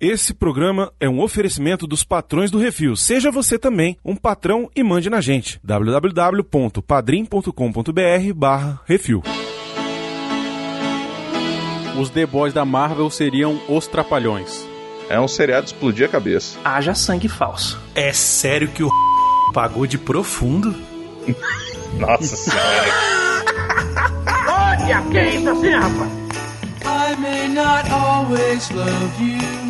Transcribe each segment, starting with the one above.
Esse programa é um oferecimento dos patrões do Refil. Seja você também um patrão e mande na gente. www.padrim.com.br barra Refil. Os The Boys da Marvel seriam os Trapalhões. É um seriado de explodir a cabeça. Haja sangue falso. É sério que o pagou de profundo? Nossa senhora. Olha, que é isso assim, rapaz? I may not always love you,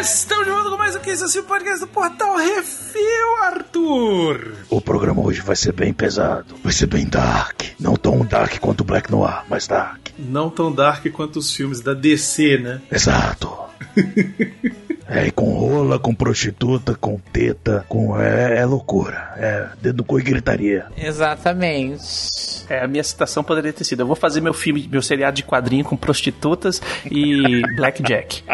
Estamos de volta com mais um que isso o podcast do Portal Refil, Arthur. O programa hoje vai ser bem pesado. Vai ser bem dark. Não tão dark quanto Black Noir, mas dark. Não tão dark quanto os filmes da DC, né? Exato. É, e com rola, com prostituta, com teta, com. É, é loucura. É dedo no cu e gritaria. Exatamente. É, a minha citação poderia ter sido: eu vou fazer meu filme, meu seriado de quadrinho com prostitutas e blackjack.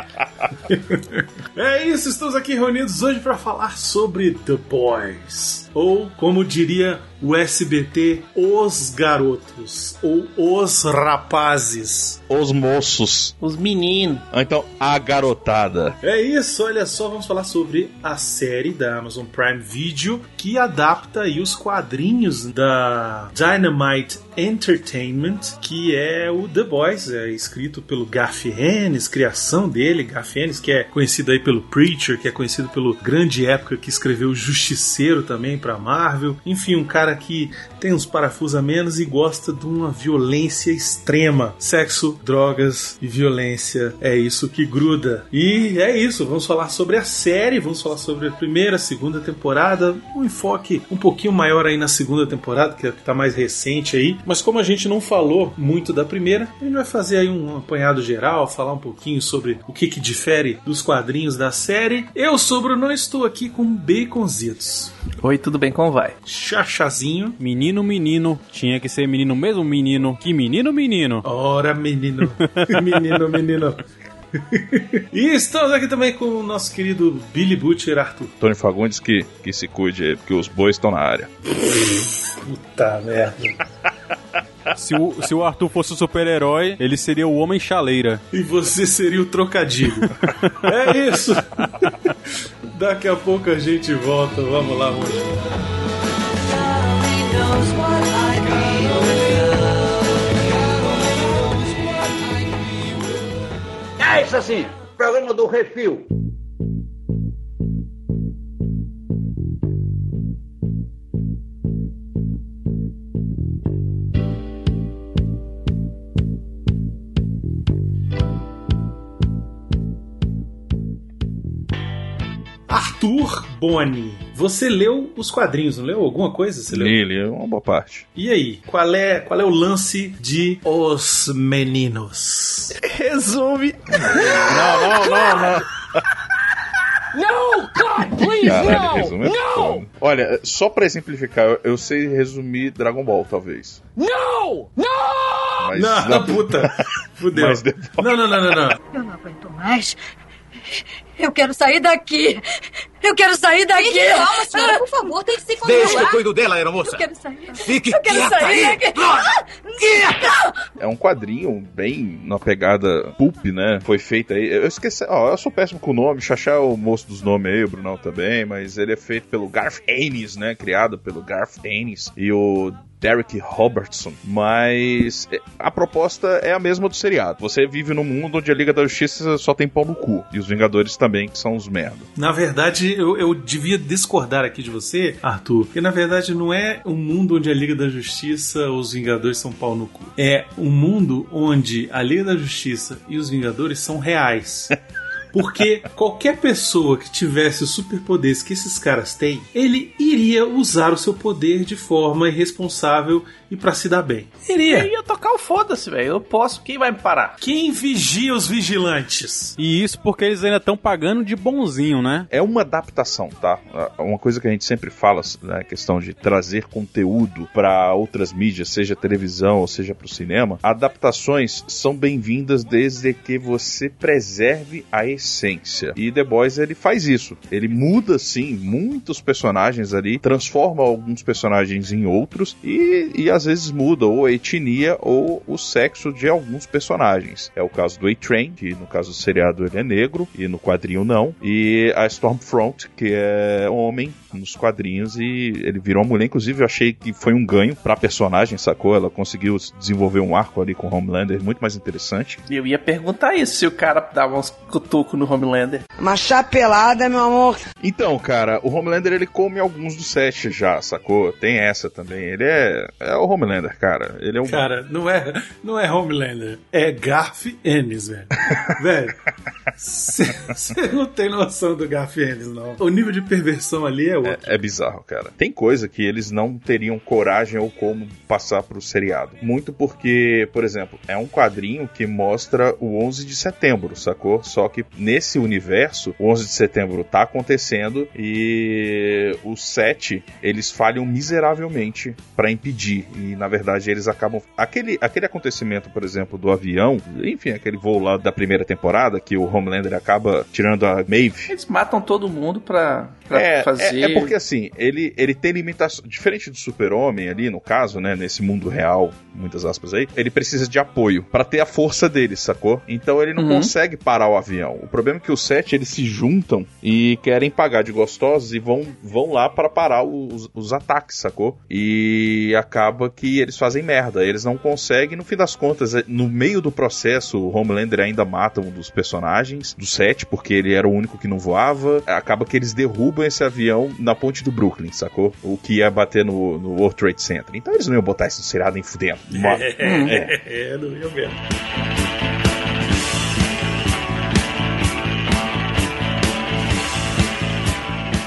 É isso, estamos aqui reunidos hoje para falar sobre The Boys. Ou, como diria o SBT, Os Garotos. Ou Os Rapazes. Os moços. Os meninos. Ou então, a garotada. É isso, olha só, vamos falar sobre a série da Amazon Prime Video que adapta aí os quadrinhos da Dynamite Entertainment, que é o The Boys, é escrito pelo Garth Ennis, criação dele, Garth Ennis, que é conhecido aí pelo Preacher, que é conhecido pelo grande época que escreveu Justiceiro também para Marvel. Enfim, um cara que tem uns parafusos a menos e gosta de uma violência extrema. Sexo, drogas e violência é isso que gruda. E é isso, vamos falar sobre a série, vamos falar sobre a primeira, segunda temporada, um enfoque um pouquinho maior aí na segunda temporada, que é que tá mais recente aí. Mas como a gente não falou muito da primeira, a gente vai fazer aí um apanhado geral, falar um pouquinho sobre o que que difere dos quadrinhos da série. Eu sou o Bruno, estou aqui com baconzitos. Oi, tudo bem? Como vai? Chachazinho. Menino, menino. Tinha que ser menino mesmo, menino. Que menino, menino. Ora, menino. menino, menino. e estamos aqui também com o nosso querido Billy Butcher Arthur. Tony Fagundes que, que se cuide aí, porque os bois estão na área. Puta merda. Se o, se o Arthur fosse o super-herói, ele seria o Homem Chaleira. E você seria o trocadilho. é isso. Daqui a pouco a gente volta. Vamos lá, vamos É isso assim, programa do Refil. Arthur Boni, você leu os quadrinhos, não leu alguma coisa? Você leu? Ele é uma boa parte. E aí, qual é, qual é o lance de Os Meninos? Resume. Não, não, não, não. No, God, please, Caralho, no! resumo é. Olha, só pra exemplificar, eu, sei resumir Dragon Ball, talvez. No! No! Mas Não, não- puta. Fudeu. Depois- Não, não, não, não, não. Eu não aguento mais. Eu quero sair daqui. Eu quero sair daqui. Fique calma, senhora, por favor, tente se controlar. Deixa que eu cuido dela, Eu aeromoça. quero sair. Fique Eu quero quieta sair aí. daqui. Droga. É um quadrinho bem na pegada pulp, né? Foi feito aí. Eu esqueci, ó, eu sou péssimo com o nome, Xaxá é o moço dos nomes aí, o Brunão também, mas ele é feito pelo Garth Ennis, né? Criado pelo Garth Ennis e o Derek Robertson. Mas é, a proposta é a mesma do seriado. Você vive num mundo onde a Liga da Justiça só tem pau no cu. E os Vingadores também, que são os merda. Na verdade, eu, eu devia discordar aqui de você, Arthur, porque na verdade não é um mundo onde a Liga da Justiça, os Vingadores são pau no cu. É um mundo onde a Liga da Justiça e os Vingadores são reais. Porque qualquer pessoa que tivesse os superpoderes que esses caras têm, ele iria usar o seu poder de forma irresponsável e pra se dar bem. Iria. Eu ia tocar o foda-se, velho. Eu posso, quem vai me parar? Quem vigia os vigilantes? E isso porque eles ainda estão pagando de bonzinho, né? É uma adaptação, tá? Uma coisa que a gente sempre fala, né, a questão de trazer conteúdo para outras mídias, seja televisão ou seja para o cinema, adaptações são bem-vindas desde que você preserve a essência. E The Boys ele faz isso. Ele muda sim muitos personagens ali, transforma alguns personagens em outros e, e às vezes muda ou a etnia ou o sexo de alguns personagens. É o caso do A-Train, que no caso do seriado ele é negro e no quadrinho não, e a Stormfront, que é homem nos quadrinhos e ele virou uma mulher. Inclusive, eu achei que foi um ganho pra personagem, sacou? Ela conseguiu desenvolver um arco ali com o Homelander muito mais interessante. Eu ia perguntar isso, se o cara dava uns cutucos no Homelander. Uma chapelada, meu amor. Então, cara, o Homelander ele come alguns dos sete já, sacou? Tem essa também. Ele é, é o Homelander, cara. Ele é um. Cara, não é, não é Homelander. É Garf Ennis, velho. velho, você não tem noção do Garf Ennis, não. O nível de perversão ali é outro. É, é bizarro, cara. Tem coisa que eles não teriam coragem ou como passar pro seriado. Muito porque, por exemplo, é um quadrinho que mostra o 11 de setembro, sacou? Só que nesse universo, o 11 de setembro tá acontecendo e os sete, eles falham miseravelmente para impedir. E na verdade eles acabam aquele aquele acontecimento, por exemplo, do avião, enfim, aquele voo lá da primeira temporada que o Homelander acaba tirando a Maeve. Eles matam todo mundo pra, pra é, fazer. É, é porque assim, ele, ele tem limitações. Diferente do Super-Homem ali, no caso, né? Nesse mundo real, muitas aspas aí, ele precisa de apoio para ter a força dele, sacou? Então ele não Uhum. consegue parar o avião. O problema é que os sete eles se juntam e querem pagar de gostosos e vão, vão lá para parar os, os ataques, sacou? E acaba que eles fazem merda. Eles não conseguem, no fim das contas, é- no meio do processo, o Homelander ainda mata um dos personagens, do sete, porque ele era o único que não voava. Acaba que eles derrubam esse avião na ponte do Brooklyn, sacou? O que ia bater no, no World Trade Center. Então eles não iam botar isso no seriado nem fudendo. É, é, não ia mesmo.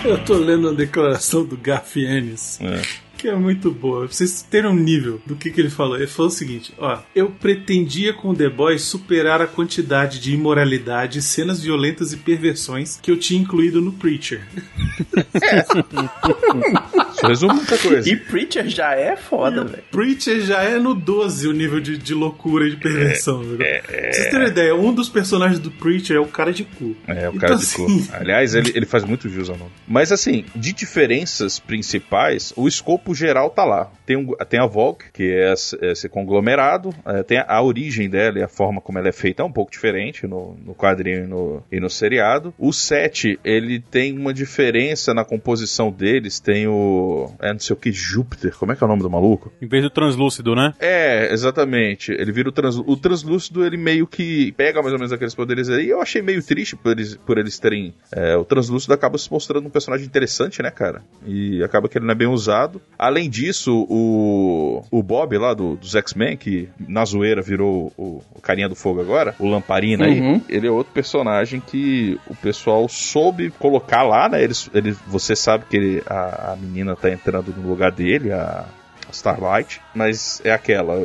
Eu tô lendo a declaração do Garf Ennis. É. Que é muito boa. Pra vocês terem um nível do que, que ele falou. Ele falou o seguinte: ó, eu pretendia com The Boys superar a quantidade de imoralidade, cenas violentas e perversões que eu tinha incluído no Preacher. Isso resume muita coisa. E Preacher já é foda, velho. Preacher já é no 12 o nível de, de loucura e de perversão. né? Pra vocês terem uma ideia, um dos personagens do Preacher é o cara de cu. É, o Então, cara de assim, cor. Aliás, ele, ele faz muito jus ao nome. Mas assim, de diferenças principais, o escopo geral tá lá. Tem, um, tem a Vogue, que é esse, conglomerado, é, tem a, a origem dela e a forma como ela é feita é um pouco diferente no, no quadrinho e no, e no seriado. O 7, ele tem uma diferença na composição deles, tem o... É, não sei o que, Júpiter, como é que é o nome do maluco? Em vez do translúcido, né? É, exatamente. Ele vira o, trans, o translúcido, ele meio que pega mais ou menos aqueles poderes aí. Eu achei meio triste por eles, por eles terem. é, o translúcido acaba se mostrando um personagem interessante, né, cara? E acaba que ele não é bem usado. Além disso, o, o Bob lá do, dos X-Men, que na zoeira virou o, o carinha do fogo agora, o Lamparina aí, Uhum. ele é outro personagem que o pessoal soube colocar lá, né? Eles, ele, você sabe que ele- a, a menina tá entrando no lugar dele, a Starlight, mas é aquela.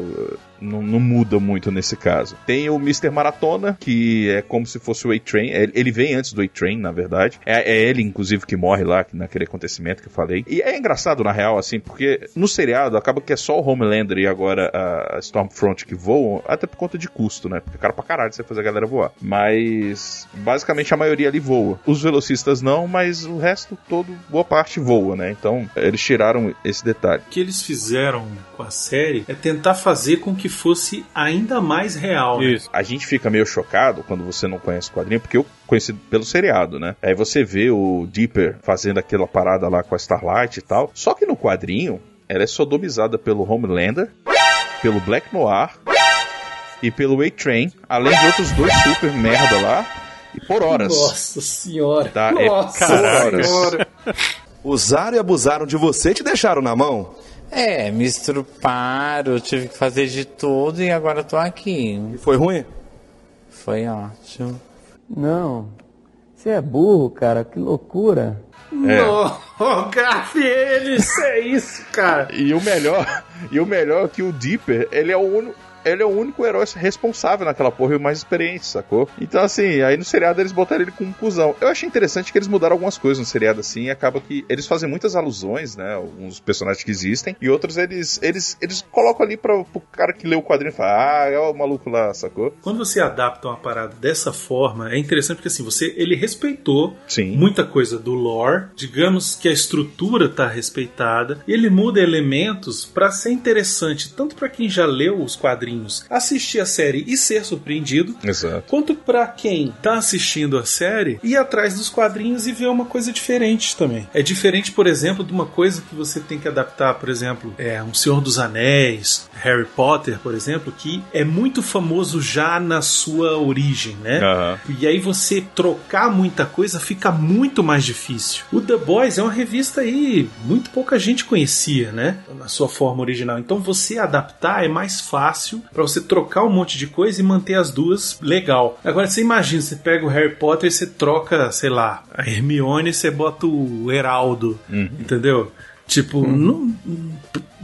Não, não muda muito nesse caso. Tem o Mr. Maratona, que é como se fosse o A-Train. Ele vem antes do A-Train, na verdade. É, é ele, inclusive, que morre lá naquele acontecimento que eu falei. E é engraçado, na real, assim, porque no seriado acaba que é só o Homelander e agora a Stormfront que voam, até por conta de custo, né? Porque é cara pra caralho você fazer a galera voar. Mas, basicamente, a maioria ali voa. Os velocistas não, mas o resto todo, boa parte voa, né? Então, eles tiraram esse detalhe. o que eles fizeram com a série é tentar fazer com que fosse ainda mais real. né? Isso. A gente fica meio chocado quando você não conhece o quadrinho, porque eu conheci pelo seriado, né? Aí você vê o Dipper fazendo aquela parada lá com a Starlight e tal. Só que no quadrinho, ela é sodomizada pelo Homelander, pelo Black Noir e pelo A-Train, além de outros dois super merda lá, e por horas. Nossa senhora. Tá, é Nossa horas. senhora. Usaram e abusaram de você e te deixaram na mão. É, me estruparam, tive que fazer de tudo e agora tô aqui. E foi ruim? Foi ótimo. Não. Você é burro, cara. Que loucura. É. No, Garf, eles, é isso, cara. E o melhor, e o melhor é que o Dipper, ele é o único. Ele é o único herói responsável naquela porra e o mais experiente, sacou? Então, assim, aí no seriado eles botaram ele como um cuzão. Eu achei interessante que eles mudaram algumas coisas no seriado, assim, e acaba que eles fazem muitas alusões, né? Alguns personagens que existem, e outros eles eles, eles colocam ali pra, pro cara que lê o quadrinho e fala, ah, é o maluco lá, sacou? Quando você adapta uma parada dessa forma, é interessante porque assim, você ele respeitou Sim. muita coisa do lore, digamos que a estrutura tá respeitada, e ele muda elementos pra ser interessante, tanto pra quem já leu os quadrinhos, assistir a série e ser surpreendido, Exato. quanto pra quem tá assistindo a série ir atrás dos quadrinhos e ver uma coisa diferente também. É diferente, por exemplo, de uma coisa que você tem que adaptar, por exemplo, é um Senhor dos Anéis, Harry Potter, por exemplo, que é muito famoso já na sua origem, né? Aham. E aí você trocar muita coisa fica muito mais difícil. O The Boys é uma revista aí muito pouca gente conhecia, né? Na sua forma original. Então você adaptar é mais fácil pra você trocar um monte de coisa e manter as duas legal. Agora você imagina, você pega o Harry Potter e você troca, sei lá, a Hermione e você bota o Heraldo, entendeu? Tipo, não-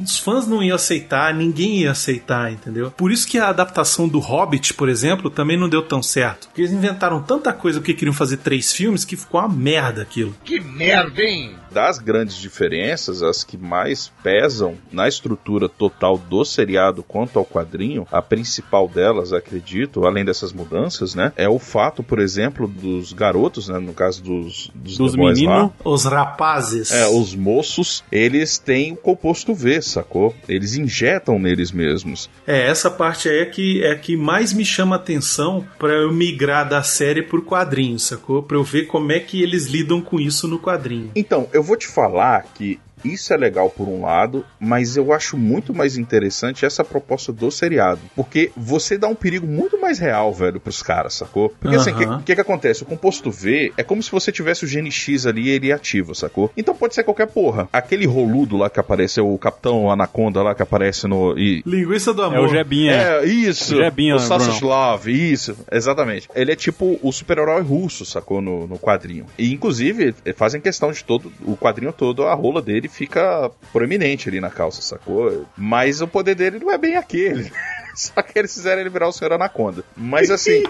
os fãs não iam aceitar, ninguém ia aceitar, entendeu? Por isso que a adaptação do Hobbit, por exemplo, também não deu tão certo. Porque eles inventaram tanta coisa porque queriam fazer três filmes que ficou uma merda aquilo. Que merda, hein? Das grandes diferenças, as que mais pesam na estrutura total do seriado quanto ao quadrinho, a principal delas, acredito, além dessas mudanças, né, é o fato, por exemplo, dos garotos, né, no caso dos, dos, Dos meninos. Os rapazes. É, os moços, eles têm o composto V, sacou? Eles injetam neles mesmos. É, essa parte aí é que, é que mais me chama atenção pra eu migrar da série pro quadrinho, sacou? Pra eu ver como é que eles lidam com isso no quadrinho. Então, eu vou te falar que isso é legal por um lado, mas eu acho muito mais interessante essa proposta do seriado. Porque você dá um perigo muito mais real, velho, pros caras, sacou? Porque assim, o que, que que acontece? O composto V é como se você tivesse o gene X ali e ele ativo, sacou? Então pode ser qualquer porra. Aquele roludo lá que aparece, o Capitão Anaconda lá que aparece no. E, Linguiça do amor. É o Jebinha. é, isso. O Jebinha, o. Love, isso, exatamente. Ele é tipo o super-herói russo, sacou? No, no quadrinho. E inclusive, fazem questão de todo. O quadrinho todo, a rola dele fica proeminente ali na calça, sacou? Mas o poder dele não é bem aquele. Só que eles fizeram ele virar o Senhor Anaconda. Mas assim,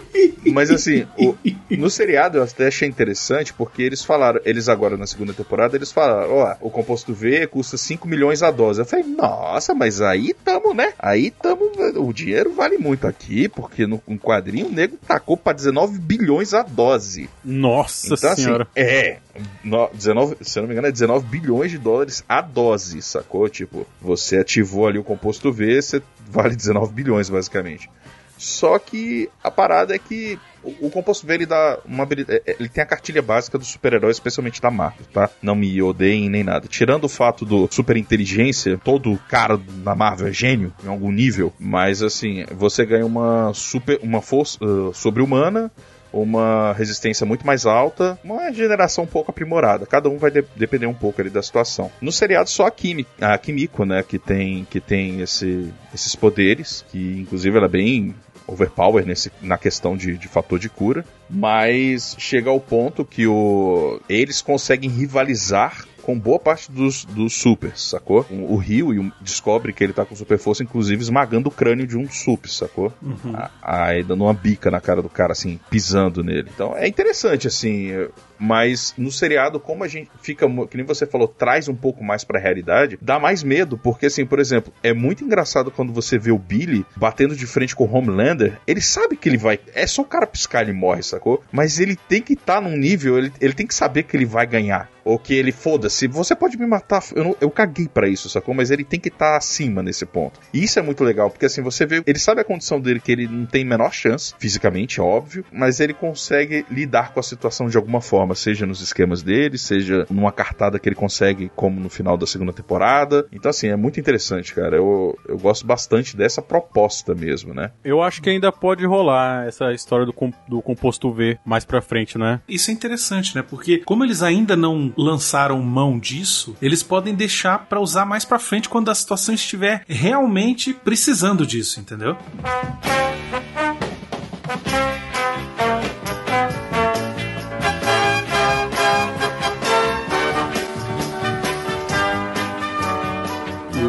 mas assim, o- no seriado eu até achei interessante porque eles falaram, eles agora na segunda temporada, eles falaram, ó, o composto V custa 5 milhões a dose. Eu falei, nossa, mas aí tamo, né? Aí tamo, o dinheiro vale muito aqui, porque no, no quadrinho o nego tacou pra 19 bilhões a dose. Nossa Então, senhora. assim, é. no- 19, se eu não me engano, é 19 bilhões de dólares a dose, sacou? Tipo, você ativou ali o composto V, você vale 19 bilhões, basicamente. Só que a parada é que o, o composto V ele dá uma habilidade. Ele tem a cartilha básica do super-herói, especialmente da Marvel, tá? Não me odeiem nem nada. Tirando o fato do super inteligência, todo cara na Marvel é gênio em algum nível, mas assim, você ganha uma super. uma força uh, sobre-humana uma resistência muito mais alta, uma geração um pouco aprimorada. Cada um vai de- depender um pouco ali da situação. No seriado só a Kimi, a Kimiko, né, que tem que tem esse- esses poderes, que inclusive ela é bem overpower nesse, na questão de, de fator de cura, mas chega ao ponto que o, eles conseguem rivalizar com boa parte dos, dos supers, sacou? O, Rio e descobre que ele tá com super força, inclusive esmagando o crânio de um super, sacou? A- Aí dando uma bica na cara do cara, assim, pisando nele. Então é interessante, assim. Mas no seriado, como a gente fica, que nem você falou, traz um pouco mais pra realidade, dá mais medo, porque assim, por exemplo, é muito engraçado quando você vê o Billy batendo de frente com o Homelander, ele sabe que ele vai. É só o cara piscar, ele morre, sacou? Mas ele tem que estar num nível, ele, ele tem que saber que ele vai ganhar. Ou que ele, foda-se, você pode me matar, eu, não- eu caguei pra isso, sacou? Mas ele tem que estar acima nesse ponto. E isso é muito legal, porque assim, você vê, ele sabe a condição dele, que ele não tem menor chance, fisicamente, óbvio, mas ele consegue lidar com a situação de alguma forma, seja nos esquemas dele, seja numa cartada que ele consegue, como no final da segunda temporada. Então, assim, é muito interessante, cara. Eu, eu gosto bastante dessa proposta mesmo, né? Eu acho que ainda pode rolar essa história do, com- do composto V mais pra frente, né? Isso é interessante, né? Porque como eles ainda não lançaram mão disso, eles podem deixar pra usar mais pra frente quando a situação estiver realmente precisando disso, entendeu?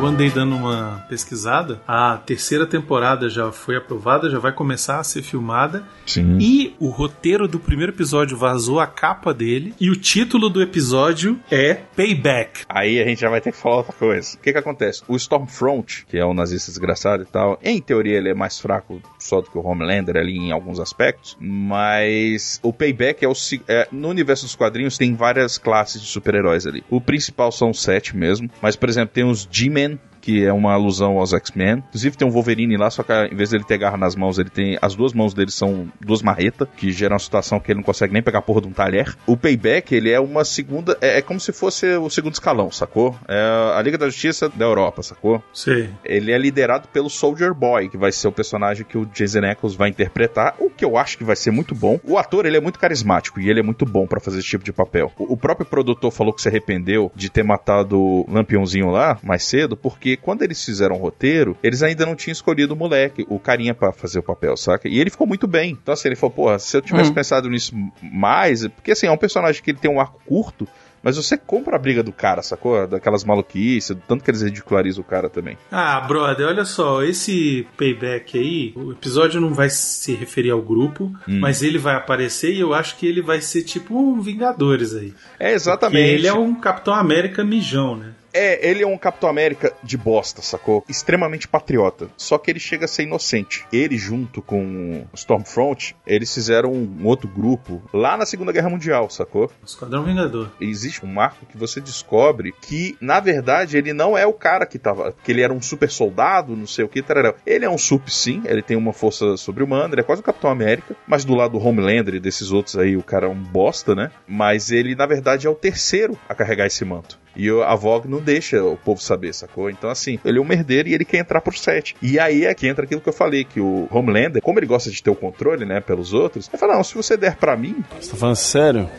Eu andei dando uma pesquisada. A terceira temporada já foi aprovada, já vai começar a ser filmada. Sim. E o roteiro do primeiro episódio vazou a capa dele. E o título do episódio é Payback. Aí a gente já vai ter que falar outra coisa. O que que acontece? O Stormfront, que é um nazista desgraçado e tal, em teoria ele é mais fraco só do que o Homelander ali em alguns aspectos, mas o Payback é o é, no universo dos quadrinhos tem várias classes de super-heróis ali. O principal são sete mesmo, mas por exemplo tem os G-Men Kevin. Que é uma alusão aos X-Men. Inclusive tem um Wolverine lá, só que em vez dele ter garra nas mãos, ele tem. As duas mãos dele são duas marretas, que gera uma situação que ele não consegue nem pegar a porra de um talher. O Payback, ele é uma segunda. É, é como se fosse o segundo escalão, sacou? É a Liga da Justiça da Europa, sacou? Sei. Ele é liderado pelo Soldier Boy, que vai ser o personagem que o Jason Ackles vai interpretar, o que eu acho que vai ser muito bom. O ator, ele é muito carismático e ele é muito bom pra fazer esse tipo de papel. O, o próprio produtor falou que se arrependeu de ter matado o Lampiãozinho lá mais cedo, porque quando eles fizeram o roteiro, eles ainda não tinham escolhido o moleque, o carinha pra fazer o papel, saca? E ele ficou muito bem. Então assim, ele falou, porra, se eu tivesse Hum. pensado nisso mais, porque assim, é um personagem que ele tem um arco curto, mas você compra a briga do cara, sacou? Daquelas maluquices, do tanto que eles ridicularizam o cara também. Ah, brother, olha só, esse payback aí, o episódio não vai se referir ao grupo, Hum. mas ele vai aparecer e eu acho que ele vai ser tipo um Vingadores aí. É, exatamente. Porque ele é um Capitão América mijão, né? É, ele é um Capitão América de bosta, sacou? Extremamente patriota. Só que ele chega a ser inocente. Ele, junto com o Stormfront, eles fizeram um outro grupo lá na Segunda Guerra Mundial, sacou? Esquadrão Vingador. Existe um marco que você descobre que, na verdade, ele não é o cara que tava. que ele era um super soldado, não sei o que, tarará. Ele é um sup, sim, ele tem uma força sobre-humana, ele é quase o Capitão América, mas do lado do Homelander e desses outros aí, o cara é um bosta, né? Mas ele, na verdade, é o terceiro a carregar esse manto. E o- a Vogue não deixa o povo saber, sacou? Então, assim, ele é um merdeiro e ele quer entrar pro set. E aí é que entra aquilo que eu falei, que o Homelander, como ele gosta de ter o controle, né, pelos outros, ele fala, não, se você der pra mim, Você tá falando sério?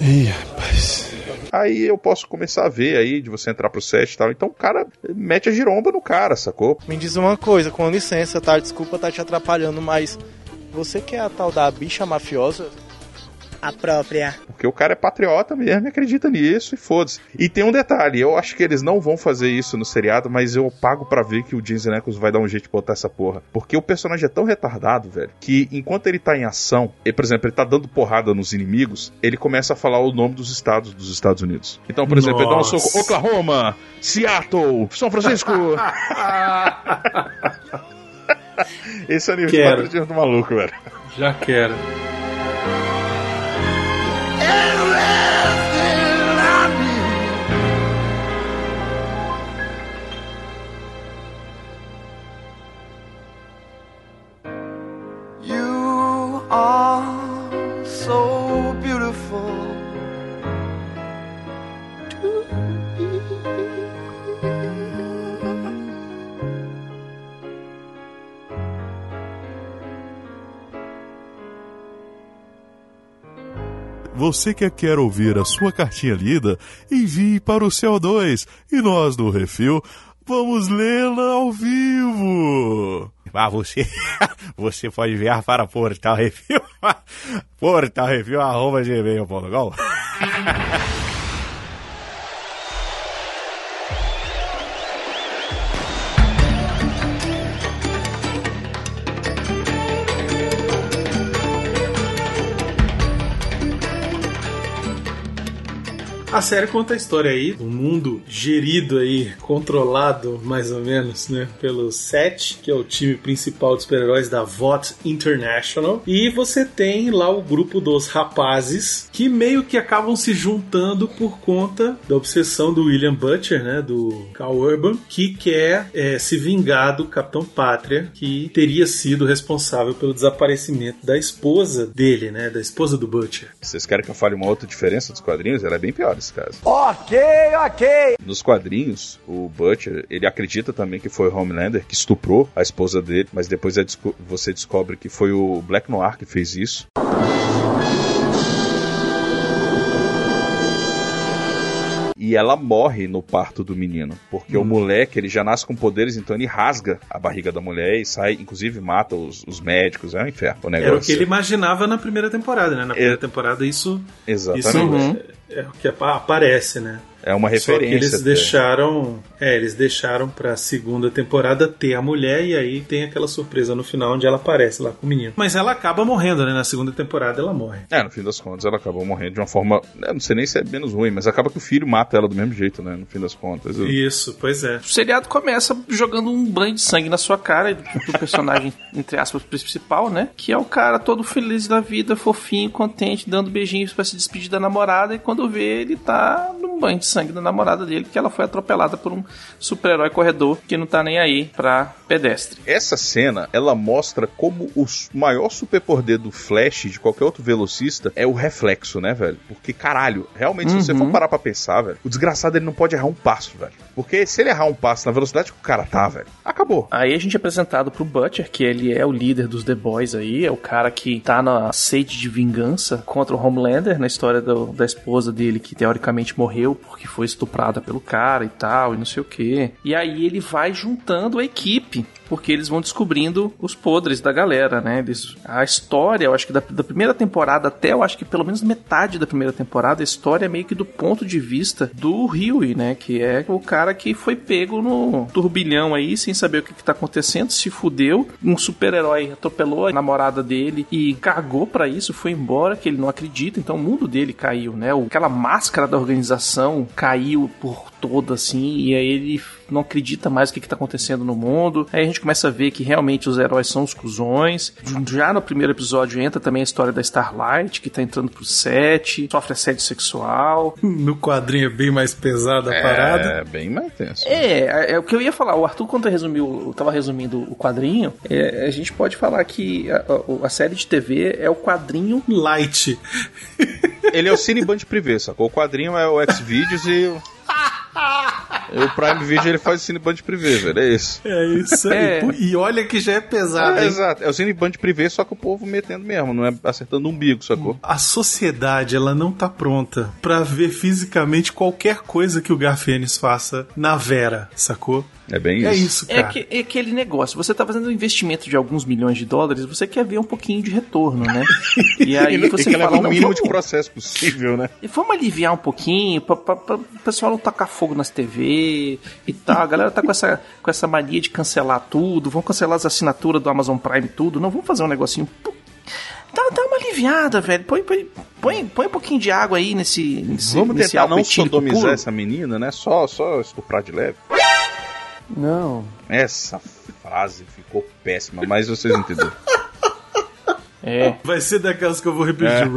Ih, rapaz. aí eu posso começar a ver aí de você entrar pro set e tal. Então o cara mete a giromba no cara, sacou? Me diz uma coisa, com licença, tá? Desculpa tá te atrapalhando, mas você que é a tal da bicha mafiosa? A própria. Porque o cara é patriota mesmo e acredita nisso e foda-se. E tem um detalhe, eu acho que eles não vão fazer isso no seriado, mas eu pago pra ver que o James Ackles vai dar um jeito de botar essa porra. Porque o personagem é tão retardado, velho, que enquanto ele tá em ação, ele, por exemplo, ele tá dando porrada nos inimigos, ele começa a falar o nome dos estados dos Estados Unidos. Então, por exemplo, ele dá um Nossa. soco, Oklahoma, Seattle, São Francisco. Esse é o nível de do maluco, velho. Já quero. Você que quer ouvir a sua cartinha lida, envie para o CO2 e nós do Refil vamos lê-la ao vivo. Ah, você, você pode enviar para Portal Review, Portal Review, arroba gmail.com. A série conta a história aí do mundo gerido aí, controlado mais ou menos, né, pelo SET, que é o time principal de super-heróis da VOT International. E você tem lá o grupo dos rapazes que meio que acabam se juntando por conta da obsessão do William Butcher, né, do Cal Urban, que quer é, se vingar do Capitão Pátria, que teria sido responsável pelo desaparecimento da esposa dele, né, da esposa do Butcher. Vocês querem que eu fale uma outra diferença dos quadrinhos? Ela é bem pior nesse caso. Ok, ok. Nos quadrinhos, o Butcher, ele acredita também que foi o Homelander que estuprou a esposa dele, mas depois é desco- você descobre que foi o Black Noir que fez isso. E ela morre no parto do menino, porque o moleque ele já nasce com poderes, então ele rasga a barriga da mulher e sai, inclusive mata os, os médicos, é um inferno o negócio. Era o que ele imaginava na primeira temporada, né? Na primeira temporada isso, Exatamente. isso é, é o que apa- aparece, né? É uma Só que referência. eles até. deixaram. É, eles deixaram pra segunda temporada ter a mulher e aí tem aquela surpresa no final onde ela aparece lá com o menino. Mas ela acaba morrendo, né? Na segunda temporada ela morre. É, no fim das contas, ela acabou morrendo de uma forma. Eu não sei nem se é menos ruim, mas acaba que o filho mata ela do mesmo jeito, né? No fim das contas. Eu- Isso, pois é. O seriado começa jogando um banho de sangue na sua cara do, do personagem, entre aspas, principal, né? Que é o cara todo feliz da vida, fofinho, contente, dando beijinhos pra se despedir da namorada. E quando vê, ele tá banho de sangue da namorada dele, que ela foi atropelada por um super-herói corredor que não tá nem aí pra pedestre. Essa cena, ela mostra como o maior superpoder do Flash, de qualquer outro velocista, é o reflexo, né, velho? Porque, caralho, realmente, se você Uhum. for parar pra pensar, velho, o desgraçado ele não pode errar um passo, velho. Porque se ele errar um passo na velocidade que o cara tá, velho, acabou. Aí a gente é apresentado pro Butcher, que ele é o líder dos The Boys aí, é o cara que tá na sede de vingança contra o Homelander, na história do- da esposa dele, que teoricamente morreu porque foi estuprada pelo cara e tal, e não sei o que. E aí ele vai juntando a equipe. Porque eles vão descobrindo os podres da galera, né? Eles, a história, eu acho que da, da primeira temporada até, eu acho que pelo menos metade da primeira temporada, a história é meio que do ponto de vista do Huey, né? Que é o cara que foi pego no turbilhão aí, sem saber o que, que tá acontecendo, se fudeu. Um super-herói atropelou a namorada dele e cagou pra isso, foi embora, que ele não acredita, então o mundo dele caiu, né? Aquela máscara da organização caiu por toda, assim, e aí ele não acredita mais o que, que tá acontecendo no mundo. Aí a gente começa a ver que realmente os heróis são os cuzões. Já no primeiro episódio entra também a história da Starlight, que tá entrando pro set, sofre assédio sexual. No quadrinho é bem mais pesada a parada. É, bem mais tenso. É, é o que eu ia falar. O Arthur, quando resumiu, eu tava resumindo o quadrinho, é, a gente pode falar que a, a- a série de TV é o quadrinho light. Ele é o Cineband Privé, sacou? O quadrinho é o Xvideos e o... e Prime Video ele faz o Cineband Privé, velho. É isso. É isso aí. É. Pô, E olha que já é pesado, É, hein? exato. É o Cineband Privé, só que o povo metendo mesmo, não é acertando o umbigo, sacou? A sociedade, ela não tá pronta pra ver fisicamente qualquer coisa que o Garfienes faça na Vera, sacou? É bem É isso. isso, É, que, é aquele negócio. Você tá fazendo um investimento de alguns milhões de dólares, você quer ver um pouquinho de retorno, né? E aí E você levar fala, o mínimo vamos, de processo possível, né? E vamos aliviar um pouquinho pra o pessoal não tacar fogo nas TV e tal. A galera tá com essa, com essa mania de cancelar tudo, vão cancelar as assinaturas do Amazon Prime tudo. Não, vamos fazer um negocinho. Dá, dá uma aliviada, velho. Põe, põe, põe, põe um pouquinho de água aí nesse. nesse Vamos nesse tentar não sodomizar puro. essa menina, né? Só, só estuprar de leve. Não. Essa frase ficou péssima, mas vocês entenderam. É. Vai ser daquelas que eu vou repetir. É.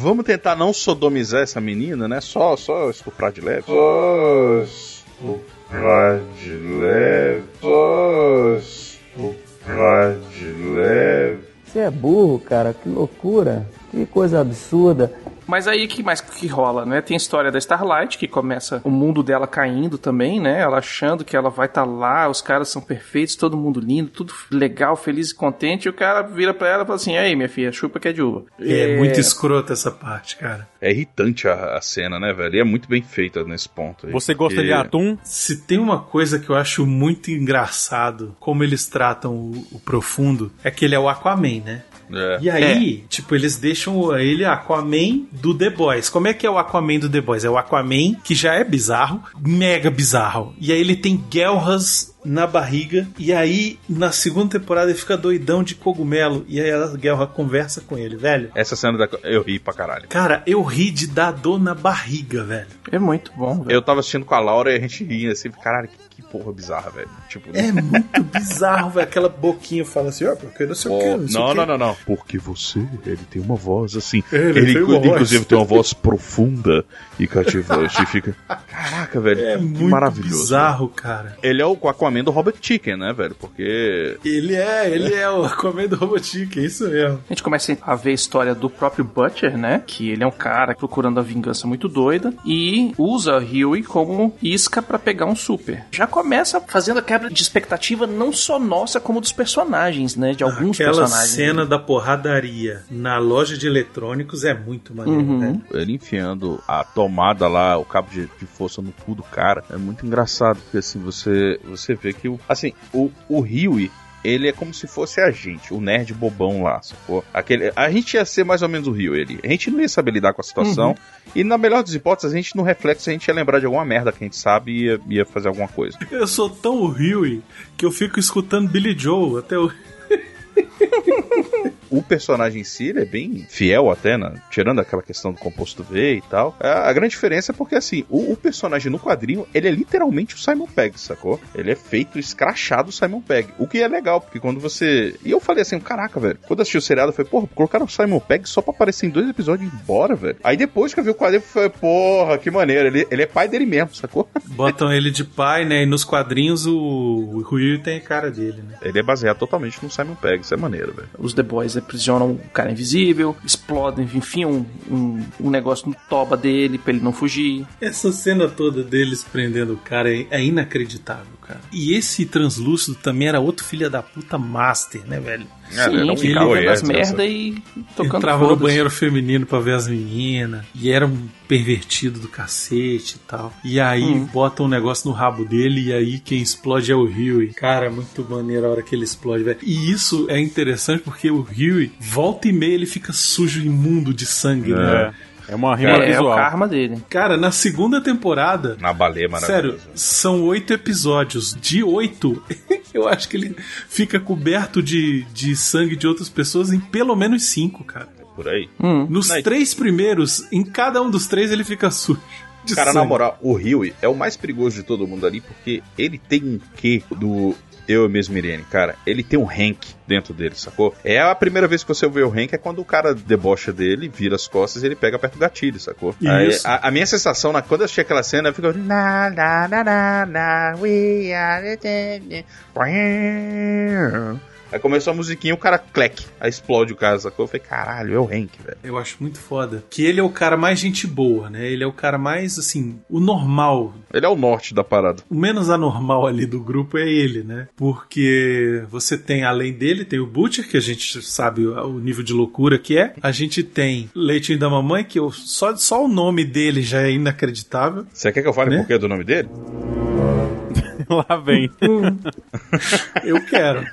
Vamos tentar não sodomizar essa menina, né? Só, só estuprar de leve. Só estuprar de leve. Só estuprar de leve. Você é burro, cara, que loucura. Que coisa absurda. Mas aí que mais que rola, né? Tem a história da Starlight, que começa o mundo dela caindo também, né? Ela achando que ela vai estar lá, os caras são perfeitos, todo mundo lindo, tudo legal, feliz e contente, e o cara vira pra ela e fala assim: "Aí, minha filha, chupa que é de uva". É, muito escroto essa parte, cara. É irritante a, a cena, né, velho? E é muito bem feita nesse ponto. aí, Você gosta porque- de atum? Se tem uma coisa que eu acho muito engraçado, como eles tratam o, o profundo, é que ele é o Aquaman, né? É. E aí, tipo, eles deixam ele Aquaman do The Boys. Como é que é o Aquaman do The Boys? É o Aquaman que já é bizarro, mega bizarro. E aí ele tem guelras na barriga. E aí, na segunda temporada, ele fica doidão de cogumelo. E aí a guelra conversa com ele, velho. Essa cena da... eu ri pra caralho. Cara, eu ri de dar dor na barriga, velho. É muito bom, velho. Eu tava assistindo com a Laura e a gente ria assim, caralho, que porra bizarra, velho. Tipo, É muito bizarro, velho. Aquela boquinha fala assim, ó, porque não sei o que. Pô, não, não, não, não. Porque você, ele tem uma voz assim. Ele Ele, tem uma inclusive voz. tem uma voz profunda e cativante. e fica. Caraca, velho. É que muito maravilhoso. bizarro, cara. Ele é o Aquaman do Robert Chicken, né, velho? Porque. Ele é, ele é o Aquaman do Robotique, é isso mesmo. A gente começa a ver a história do próprio Butcher, né? Que ele é um cara procurando a vingança muito doida e usa Huey como isca pra pegar um super. Já começa fazendo a quebra de expectativa não só nossa, como dos personagens, né? De alguns Aquela personagens. cena da porradaria na loja de eletrônicos é muito maneiro, Uhum. né? Ele enfiando a tomada lá, o cabo de, de força no cu do cara. É muito engraçado, porque assim, você, você vê que o. Assim, o, o Huey. Ele é como se fosse a gente, o nerd bobão lá, sacou? Aquele, a gente ia ser mais ou menos o Rio, ele. A gente não ia saber lidar com a situação. Uhum. E na melhor das hipóteses, a gente no reflexo, a gente ia lembrar de alguma merda que a gente sabe e ia, ia fazer alguma coisa. Eu sou tão o Huey que eu fico escutando Billy Joe até o. O personagem em si, ele é bem fiel até, né? tirando aquela questão do composto V e tal. A, a grande diferença é porque, assim, o, o personagem no quadrinho, ele é literalmente o Simon Pegg, sacou? Ele é feito escrachado Simon Pegg. O que é legal, porque quando você... E eu falei assim, caraca, velho. Quando assisti o seriado, eu falei, porra, colocaram o Simon Pegg só pra aparecer em dois episódios e ir embora, velho. Aí depois que eu vi o quadrinho, eu falei, porra, que maneiro. Ele, ele é pai dele mesmo, sacou? Botam ele de pai, né? E nos quadrinhos o, o Huey tem a cara dele, né? Ele é baseado totalmente no Simon Pegg, isso é maneiro, velho. Os The Boys aprisionam o cara invisível, explodem, enfiam um, um, um negócio no toba dele pra ele não fugir. Essa cena toda deles prendendo o cara é, é inacreditável, cara. E esse translúcido também era outro filho da puta master, né, velho? Sim, ele ficava vendo as merda e tocando Entrava no banheiro feminino pra ver as meninas. E era um pervertido do cacete e tal. E aí Hum. botam um negócio no rabo dele e aí quem explode é o Huey. Cara, é muito maneiro a hora que ele explode, velho. E isso é interessante porque o Huey, volta e meia, ele fica sujo, imundo de sangue, né? É uma rima É, é visual. o karma dele. Cara, na segunda temporada, Na baleia maravilhosa. Sério, são oito episódios. De oito, eu acho que ele fica coberto de, de sangue de outras pessoas em pelo menos cinco, cara. Por aí. Nos Não, três primeiros, em cada um dos três ele fica sujo. de Cara, na sangue. moral, o Huey é o mais perigoso de todo mundo ali, porque ele tem um quê do eu mesmo, Irene, cara. Ele tem um Hank dentro dele, sacou? É a primeira vez que você vê o Hank é quando o cara debocha dele, vira as costas e ele pega perto do gatilho, sacou? Aí, a, a minha sensação, na, quando eu assisti aquela cena, eu fico. Na, na, na, na, na, we are the champions." Aí começou a musiquinha, o cara clec, aí explode o cara, sacou? Eu falei, caralho, é o Hank, velho. Eu acho muito foda. Que ele é o cara mais gente boa, né? Ele é o cara mais, assim, o normal. Ele é o norte da parada. O menos anormal ali do grupo é ele, né? Porque você tem, além dele, tem o Butcher, que a gente sabe o o nível de loucura que é. A gente tem Leitinho da Mamãe, que eu, só, só o nome dele já é inacreditável. Você quer que eu fale Né? por que do nome dele? Lá vem. Eu quero.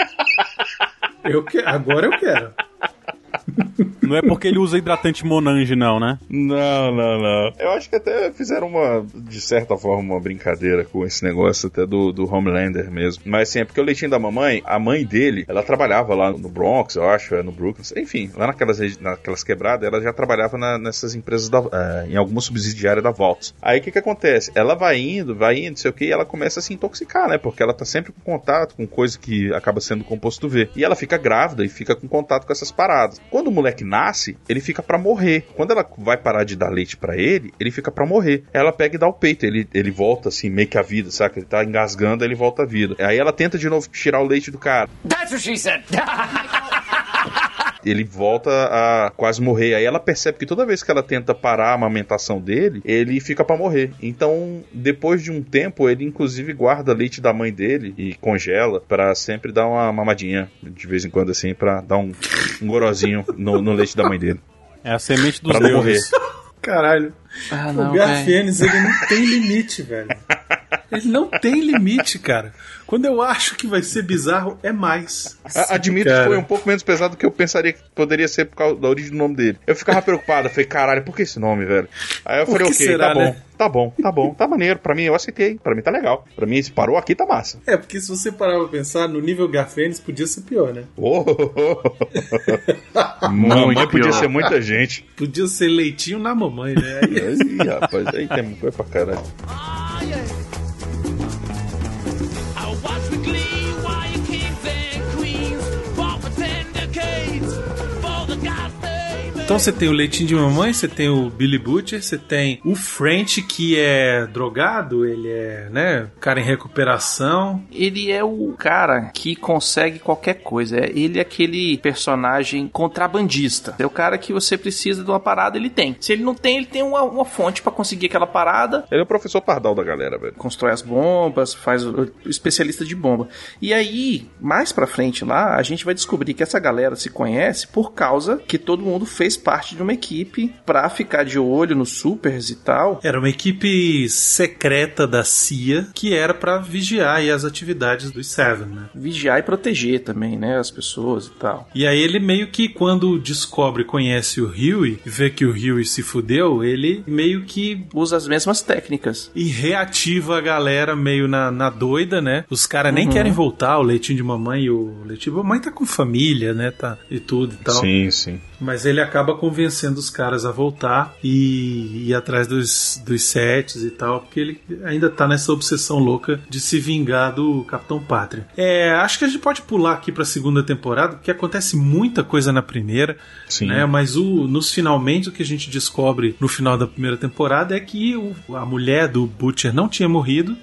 Eu que... Agora eu quero. Não é porque ele usa hidratante Monange, não, né? Não, não, não. Eu acho que até fizeram uma, de certa forma, uma brincadeira com esse negócio até do, do Homelander mesmo. Mas assim, é porque o leitinho da mamãe, a mãe dele, ela trabalhava lá no Bronx, eu acho, é, no Brooklyn, enfim, lá naquelas, naquelas quebradas, ela já trabalhava na- nessas empresas, da, eh, em alguma subsidiária da Vault. Aí o que que acontece? Ela vai indo, vai indo, sei o que, e ela começa a se intoxicar, né? Porque ela tá sempre com contato com coisa que acaba sendo composto V. E ela fica grávida e fica com contato com essas paradas. Quando o moleque nasce, ele fica pra morrer. Quando ela vai parar de dar leite pra ele, ele fica pra morrer. Ela pega e dá o peito, ele, ele volta assim, meio que a vida, saca? Ele tá engasgando, ele volta à vida. Aí ela tenta de novo tirar o leite do cara. That's what she said. ele volta a quase morrer. Aí ela percebe que toda vez que ela tenta parar a amamentação dele, ele fica pra morrer. Então, depois de um tempo, ele inclusive guarda leite da mãe dele e congela pra sempre dar uma mamadinha de vez em quando assim pra dar um, um gorozinho no, no leite da mãe dele. É a semente dos Pra não morrer. deuses. Caralho. Ah, o não, Garfienes, ele não tem limite, velho. Ele não tem limite, cara. Quando eu acho que vai ser bizarro, é mais. A- Admito Cara. que foi um pouco menos pesado do que eu pensaria que poderia ser por causa da origem do nome dele. Eu ficava preocupado, falei, caralho, por que esse nome, velho? Aí eu Por falei, ok, será, tá bom, né? tá bom, tá bom, tá maneiro. Pra mim, eu aceitei. Pra mim tá legal. Pra mim, se parou aqui, tá massa. É, porque se você parar pra pensar, no nível Garfienes podia ser pior, né? Oh, Mamãe podia ser muita gente. Podia ser leitinho na mamãe, né? Ih, rapaz, aí tem coisa pra caralho. Watch Então você tem o leitinho de mamãe, você tem o Billy Butcher, você tem o French que é drogado, ele é, né, cara em recuperação. Ele é o cara que consegue qualquer coisa. É- Ele é aquele personagem contrabandista. É o cara que você precisa de uma parada, ele tem. Se ele não tem, ele tem uma, uma fonte pra conseguir aquela parada. Ele é o professor Pardal da galera, velho. Constrói as bombas, faz o, o especialista de bomba. E aí, mais pra frente lá, a gente vai descobrir que essa galera se conhece por causa que todo mundo fez fez parte de uma equipe pra ficar de olho nos supers e tal. Era uma equipe secreta da CIA que era pra vigiar aí as atividades dos Seven, né? Vigiar e proteger também, né? As pessoas e tal. E aí ele meio que quando descobre e conhece o Huey, vê que o Huey se fudeu, ele meio que Usa as mesmas técnicas. e reativa a galera meio na, na doida, né? Os caras nem Uhum. querem voltar, o leitinho de mamãe e o leitinho de mamãe tá com família, né? Tá, e tudo e tal. Sim, sim. Mas ele acaba convencendo os caras a voltar e ir atrás dos, dos sets e tal, porque ele ainda tá nessa obsessão louca de se vingar do Capitão Pátria. É, acho que a gente pode pular aqui pra segunda temporada, porque acontece muita coisa na primeira, Sim. né? Mas o, nos finalmente o que a gente descobre no final da primeira temporada é que o- a mulher do Butcher não tinha morrido.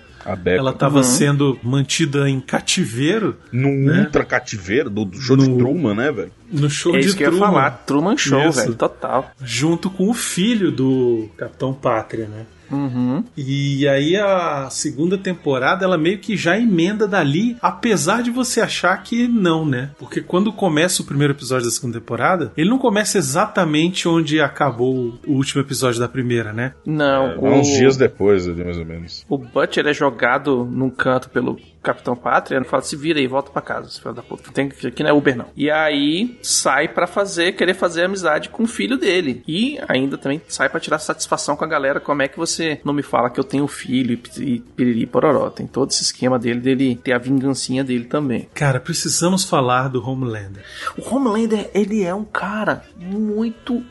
Ela estava Uhum. sendo mantida em cativeiro Num né? ultra cativeiro do, do show de Truman, né, velho? no show É de isso que eu ia Truman. falar, Truman Show, Isso. velho, total. junto com o filho do Capitão Pátria, né? Uhum. E aí a segunda temporada ela meio que já emenda dali, apesar de você achar que não, né? Porque quando começa o primeiro episódio da segunda temporada, ele não começa exatamente onde acabou o último episódio da primeira, né? Não, É, o, Uns dias depois, ali, mais ou menos. o Butcher é jogado num canto pelo Capitão Pátria, ele fala, se vira aí, volta pra casa, filho da puta. Tem, aqui não é Uber, não. E aí sai pra fazer, querer fazer amizade com o filho dele. E ainda também sai pra tirar satisfação com a galera, como é que você não me fala que eu tenho filho e, e piriri pororó. Tem todo esse esquema dele, dele ter a vingancinha dele também. Cara, precisamos falar do Homelander. O Homelander, ele é um cara muito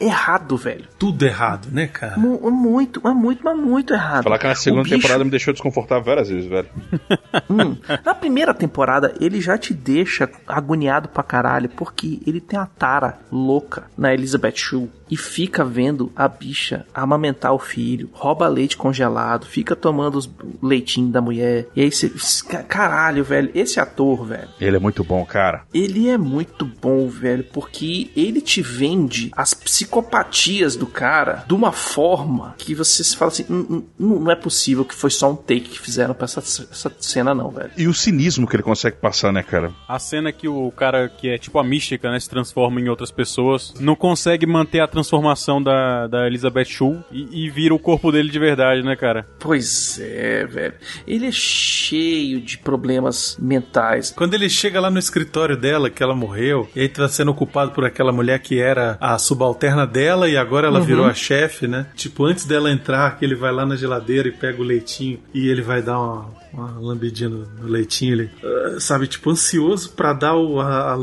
errado, velho. Tudo errado, né, cara? Mu- Muito, mas muito, mas muito errado. Falar que na segunda bicho- temporada me deixou desconfortável várias vezes, velho. Hum, na primeira temporada, ele já te deixa agoniado pra caralho, porque ele tem a tara louca na Elizabeth Shue e fica vendo a bicha amamentar o filho, rouba leite congelado, fica tomando os leitinhos da mulher. E aí você. Caralho, velho, esse ator, velho. Ele é muito bom, cara. Ele é muito bom, velho, porque ele te vende as psicopatias do cara de uma forma que você se fala assim: "Hum, hum, não é possível que foi só um take que fizeram pra essa, essa cena, não, velho. E o cinismo que ele consegue passar, né, cara? A cena que o cara que é tipo a mística, né, se transforma em outras pessoas, não consegue manter a transformação da, da Elizabeth Shue e, e vira o corpo dele de verdade, né, cara? Pois é, velho. Ele é cheio de problemas mentais. Quando ele chega lá no escritório dela, que ela morreu, e aí tá sendo ocupado por aquela mulher que era a subalterna dela e agora ela Uhum. virou a chefe, né? Tipo, antes dela entrar, que ele vai lá na geladeira e pega o leitinho e ele vai dar uma, uma lambidinha no, no leitinho, ele, ah, sabe, tipo, ansioso pra dar o, a, a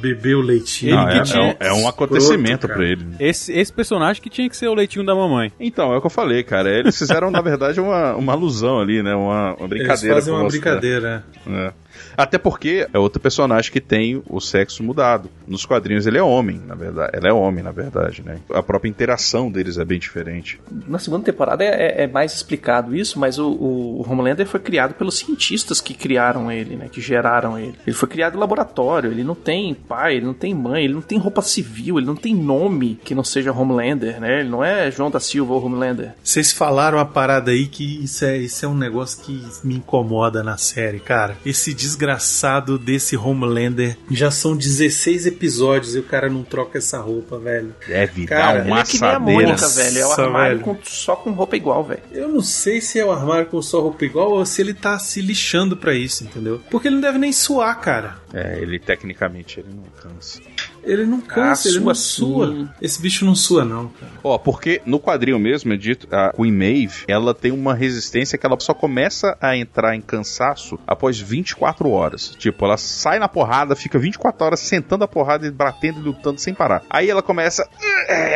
beber o leitinho. Não, Ele é, que tinha- é um- é um acontecimento cara. ele. Esse, esse personagem que tinha que ser o leitinho da mamãe. Então, é o que eu falei, cara. Eles fizeram, na verdade, uma, uma alusão ali, né? Uma, uma brincadeira. Eles fazem uma mostrar. brincadeira. É. Até porque é outro personagem que tem o sexo mudado. Nos quadrinhos ele é homem, na verdade. Ela é homem, na verdade, né? A própria interação deles é bem diferente. Na segunda temporada é, é mais explicado isso, mas o, o Homelander foi criado pelos cientistas que criaram ele, né? Que geraram ele. Ele foi criado em laboratório, ele não tem pai, ele não tem mãe, ele não tem roupa civil, ele não tem nome que não seja Homelander, né? Ele não é João da Silva ou Homelander. Vocês falaram uma parada aí que isso é, isso é um negócio que me incomoda na série, cara. Esse desgraçado desse Homelander. Já são 16 episódios e o cara não troca essa roupa, velho. Deve Cara, dar uma Ele é que nem a. Mônica, velho. É o armário velho. com- só com roupa igual, velho. Eu não sei se é o armário com só roupa igual ou se ele tá se lixando pra isso, entendeu? Porque ele não deve nem suar, cara. É, ele tecnicamente ele não cansa. Ele não cansa, Ah, ele não sua sua. sim. Esse bicho não sua, não, cara. Ó, porque no quadrinho mesmo é dito, a Queen Maeve, ela tem uma resistência que ela só começa a entrar em cansaço após 24 horas. Tipo, ela sai na porrada, fica 24 horas sentando a porrada e batendo e lutando sem parar. Aí ela começa.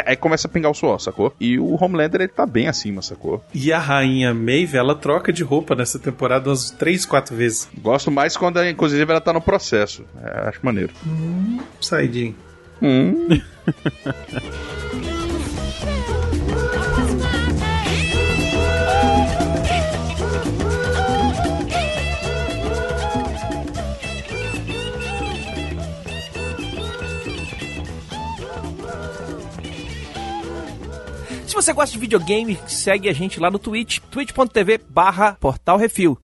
Aí começa a pingar o suor, sacou? E o Homelander ele tá bem acima, sacou? E a rainha Maeve, ela troca de roupa nessa temporada umas 3, 4 vezes. Gosto mais quando, inclusive, ela tá no processo. É, acho maneiro. Hum, saidinho. Hum. Se você gosta de videogame, segue a gente lá no Twitch, twitch.tv barra Portal Refil.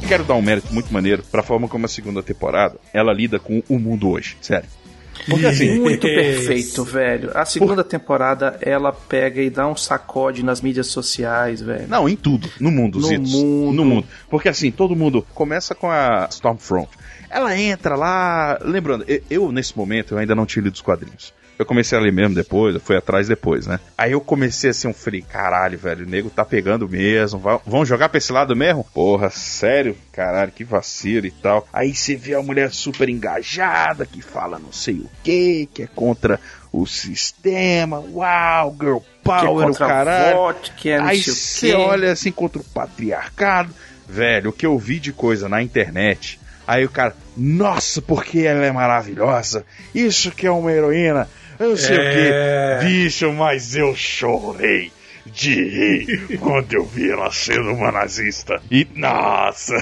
Quero dar um mérito muito maneiro pra forma como a segunda temporada ela lida com o mundo hoje. Sério. Porque assim. Muito perfeito, velho. A segunda temporada, ela pega e dá um sacode nas mídias sociais, velho. Não, em tudo. No mundo, No Zitos. mundo. No mundo. Porque assim, todo mundo começa com a Stormfront. Ela entra lá. Lembrando, eu, eu, nesse momento eu ainda não tinha lido os quadrinhos. Eu comecei a ler mesmo depois, eu fui atrás depois, né? Aí eu comecei assim, eu falei, caralho, velho, o nego tá pegando mesmo, vão jogar pra esse lado mesmo? Porra, sério? Caralho, que vacilo e tal. Aí você vê a mulher super engajada, que fala não sei o que, que é contra o sistema, uau, girl power, o contra caralho. voto, que é Aí o você olha assim contra o patriarcado. Velho, o que eu vi de coisa na internet. Aí o cara, nossa, porque ela é maravilhosa. Isso que é uma heroína. Eu sei É. o que. Bicho, mas eu chorei de rir quando eu vi ela sendo uma nazista. E, nossa.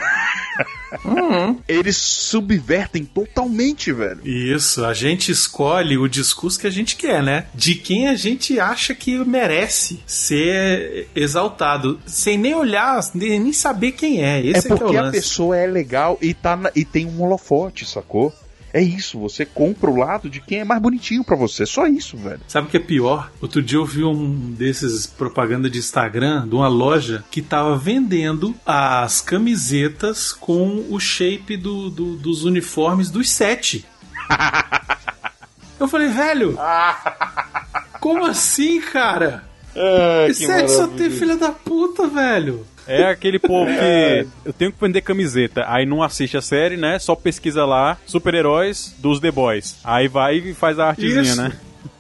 Eles subvertem totalmente, velho. Isso, a gente escolhe o discurso que a gente quer, né? De quem a gente acha que merece ser exaltado, sem nem olhar, nem nem saber quem é. Esse é é, que é o porque a lance. pessoa é legal e, tá na- e tem um holofote, sacou? É isso, você compra o lado de quem é mais bonitinho pra você. Só isso, velho. Sabe o que é pior? Outro dia eu vi um desses propaganda de Instagram de uma loja que tava vendendo as camisetas com o shape do, do- dos uniformes dos sete. Eu falei, velho, como assim, cara? Esse sete só tem filha da puta, velho. É aquele povo que eu tenho que vender camiseta, aí não assiste a série, né? Só pesquisa lá super-heróis dos The Boys. Aí vai e faz a artezinha, Isso. né?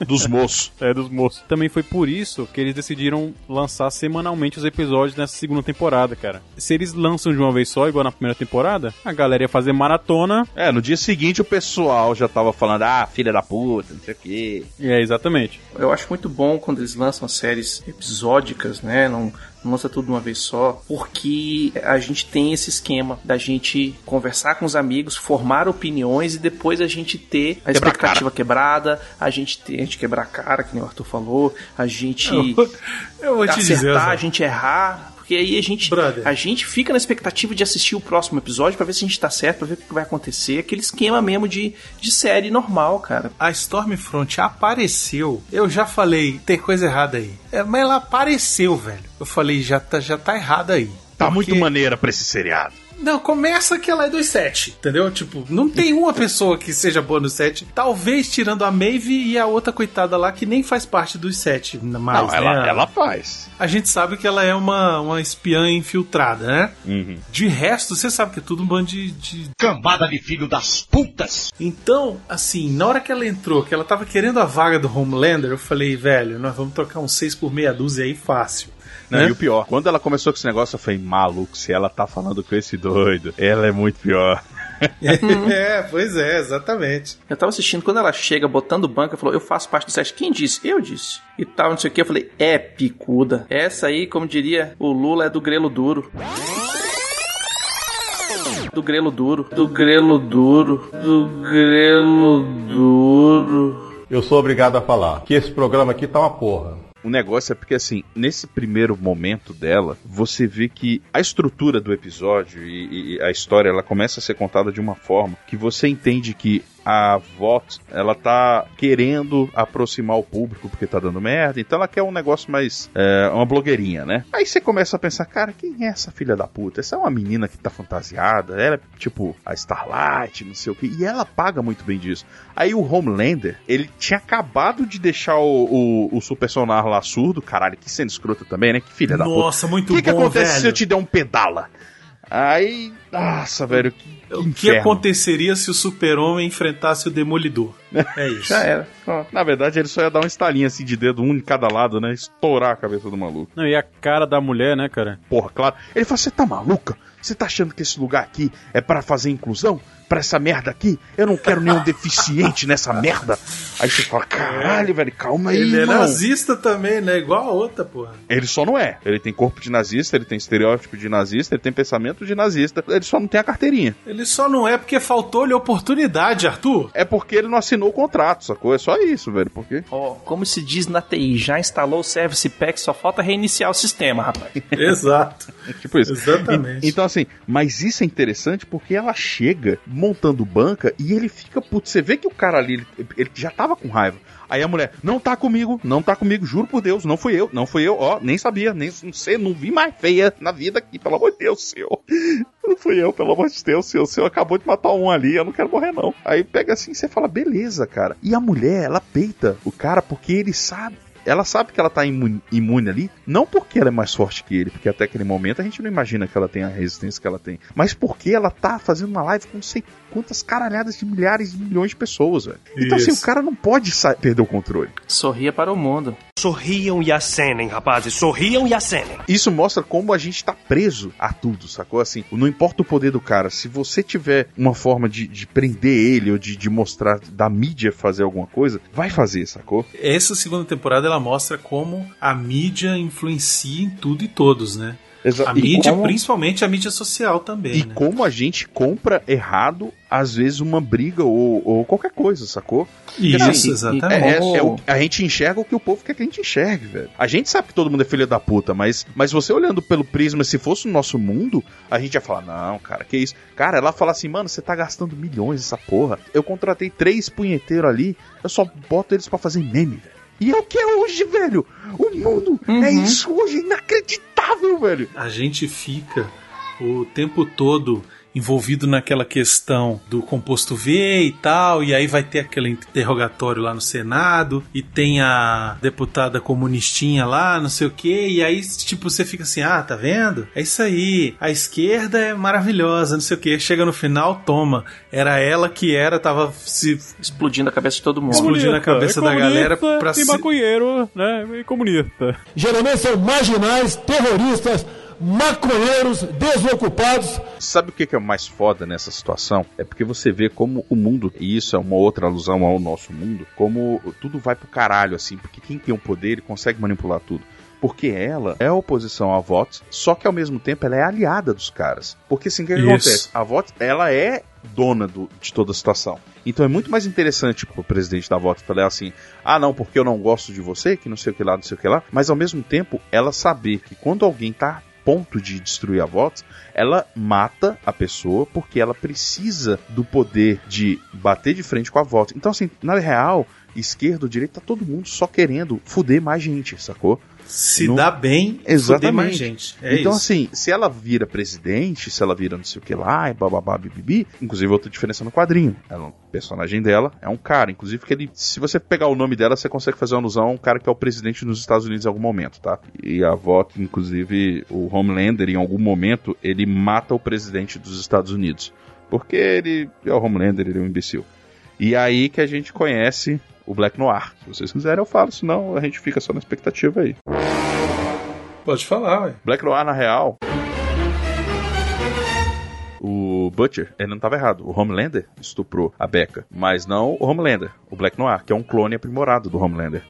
Dos moços. É, dos moços. Também foi por isso que eles decidiram lançar semanalmente os episódios nessa segunda temporada, cara. Se eles lançam de uma vez só, igual na primeira temporada, a galera ia fazer maratona. É, no dia seguinte o pessoal já tava falando, ah, filha da puta, não sei o quê. É, exatamente. Eu acho muito bom quando eles lançam séries episódicas, né? Não, não lança tudo de uma vez só, porque a gente tem esse esquema da gente conversar com os amigos, formar opiniões e depois a gente ter a Quebrar expectativa quebrada, a gente ter, a gente quebrar a cara, que nem o Arthur falou, a gente Eu- eu vou te acertar, dizer, a gente errar. Porque aí a gente, a gente fica na expectativa de assistir o próximo episódio pra ver se a gente tá certo, pra ver o que vai acontecer. Aquele esquema mesmo de, de série normal, cara. A Stormfront apareceu. Eu já falei, tem coisa errada aí. É, mas ela apareceu, velho. Eu falei, já tá, já tá errado aí. Tá Porque- muito maneira pra esse seriado. Não, começa que ela é dos sete, entendeu? Tipo, não tem uma pessoa que seja boa no sete. Talvez tirando a Maeve e a outra coitada lá que nem faz parte dos sete mais, não, ela, né? ela faz. A gente sabe que ela é uma, uma espiã infiltrada, né? Uhum. De resto, você sabe que é tudo um bando de, de. Cambada de filho das putas! Então, assim, na hora que ela entrou, que ela tava querendo a vaga do Homelander, eu falei, velho, nós vamos trocar uns seis por meia dúzia aí fácil. Não, né? E o pior, quando ela começou com esse negócio, eu falei, maluco, se ela tá falando com esse doido, ela é muito pior. é, pois é, exatamente. Eu tava assistindo, quando ela chega botando banca, ela falou, eu faço parte do set. Quem disse? Eu disse. E tal, não sei o que. Eu falei, é picuda. Essa aí, como diria o Lula, é do grelo duro. Do grelo duro. Do grelo duro. Do grelo duro. Eu sou obrigado a falar que esse programa aqui tá uma porra. O negócio é porque, assim, nesse primeiro momento dela, você vê que a estrutura do episódio e, e a história, ela começa a ser contada de uma forma que você entende que a VOT, ela tá querendo aproximar o público porque tá dando merda, então ela quer um negócio mais, é, uma blogueirinha, né? Aí você começa a pensar, cara, quem é essa filha da puta? Essa é uma menina que tá fantasiada, ela é tipo a Starlight, não sei o que, e ela paga muito bem disso. Aí o Homelander, ele tinha acabado de deixar o, o, o super sonar lá surdo, caralho, que cena escrota também, né? Que filha da puta. Nossa, muito O que, que bom, acontece se velho. eu te der um pedala? Aí, nossa, velho, que, O que inferno. aconteceria se o super-homem enfrentasse o Demolidor? É isso. Já era. Na verdade, ele só ia dar um estalinho assim de dedo, um em cada lado, né? Estourar a cabeça do maluco. Não, e a cara da mulher, né, cara? Porra, claro. Ele fala: Você tá maluca? Você tá achando que esse lugar aqui é para fazer inclusão? Pra essa merda aqui? Eu não quero nenhum deficiente nessa merda. Aí você fala: Caralho, velho, calma aí, Ele é nazista também, né? Igual a outra, porra. Ele só não é. Ele tem corpo de nazista, ele tem estereótipo de nazista, ele tem pensamento de nazista. Ele só não tem a carteirinha. Ele só não é porque faltou-lhe oportunidade, Arthur. É porque ele não assinou o contrato, sacou? É só isso, velho. Porque. Ó, como se diz na TI, já instalou o Service Pack, só falta reiniciar o sistema, rapaz. Exato. tipo isso. Exatamente. E- então, assim, mas isso é interessante porque ela chega montando banca e ele fica puto. Você vê que o cara ali, ele, ele já tava com raiva. Aí a mulher, não tá comigo, não tá comigo, juro por Deus, não fui eu, não fui eu, ó, nem sabia, nem não sei, não vi mais feia na vida aqui, pelo amor de Deus, senhor. Não fui eu, pelo amor de Deus, senhor, o senhor acabou de matar um ali, eu não quero morrer não. Aí pega assim, você fala, beleza, cara. E a mulher, ela peita o cara porque ele sabe, ela sabe que ela tá imune, imune ali, não porque ela é mais forte que ele, porque até aquele momento a gente não imagina que ela tem a resistência que ela tem, mas porque ela tá fazendo uma live com não sei quantas caralhadas de milhares de milhões de pessoas, velho. Então assim, o cara não pode perder o controle. Sorria para o mundo. Sorriam e acenem, rapazes. Sorriam e acenem. Isso mostra como a gente tá preso a tudo, sacou? Assim, não importa o poder do cara, se você tiver uma forma de, de prender ele ou de, de mostrar da mídia fazer alguma coisa, vai fazer, sacou? Essa segunda temporada ela mostra como a mídia influencia em tudo e todos, né? Exa- A mídia, como- principalmente a mídia social também, E né? como a gente compra errado, às vezes, uma briga ou, ou qualquer coisa, sacou? Isso, exatamente. é- é- é o- a gente enxerga o que o povo quer que a gente enxergue, velho. A gente sabe que todo mundo é filho da puta, mas, mas você olhando pelo prisma, se fosse o nosso mundo, a gente ia falar, não, cara, que isso? Cara, ela fala assim, mano, você tá gastando milhões essa porra. Eu contratei três punheteiros ali, eu só boto eles pra fazer meme, velho. E é o que é hoje, velho. O mundo é isso hoje, inacreditável, velho. A gente fica o tempo todo envolvido naquela questão do composto V e tal, e aí vai ter aquele interrogatório lá no Senado, e tem a deputada comunistinha lá, não sei o que, e aí, tipo, você fica assim, ah, tá vendo? É isso aí, a esquerda é maravilhosa, não sei o que, chega no final, toma, era ela que era, tava se explodindo a cabeça de todo mundo. explodindo a cabeça é da galera pra e se... maconheiro, né? E comunista. Geralmente são marginais, terroristas, maconheiros, desocupados. Sabe o que é mais foda nessa situação? É porque você vê como o mundo, e isso é uma outra alusão ao nosso mundo, como tudo vai pro caralho, assim, porque quem tem o poder, ele consegue manipular tudo. Porque ela é oposição a votos, só que ao mesmo tempo ela é aliada dos caras. Porque assim, o que, que acontece? A votos, ela é dona do- de toda a situação. Então é muito mais interessante pro presidente da votos falar assim: ah, não, porque eu não gosto de você, que não sei o que lá, não sei o que lá. Mas ao mesmo tempo, ela saber que quando alguém tá ponto de destruir a votos, ela mata a pessoa porque ela precisa do poder de bater de frente com a votos. Então, assim, na real, esquerda direita, tá todo mundo só querendo fuder mais gente, sacou? Se dá bem, fuder mais gente. É então, isso. assim, se ela vira presidente, se ela vira não sei o que lá, e bababá, bibibi, inclusive outra diferença no quadrinho. Ela, o personagem dela é um cara, inclusive que ele, se você pegar o nome dela, você consegue fazer uma alusão a um cara que é o presidente dos Estados Unidos em algum momento, tá? E a voto, inclusive, o Homelander, em algum momento, ele mata o presidente dos Estados Unidos. Porque ele é o Homelander, ele é um imbecil. E aí que a gente conhece o Black Noir. Se vocês quiserem, eu falo, senão a gente fica só na expectativa aí. Pode falar, ué. Black Noir, na real. O Butcher, ele não estava errado. O Homelander estuprou a Becca. Mas não o Homelander, o Black Noir, que é um clone aprimorado do Homelander.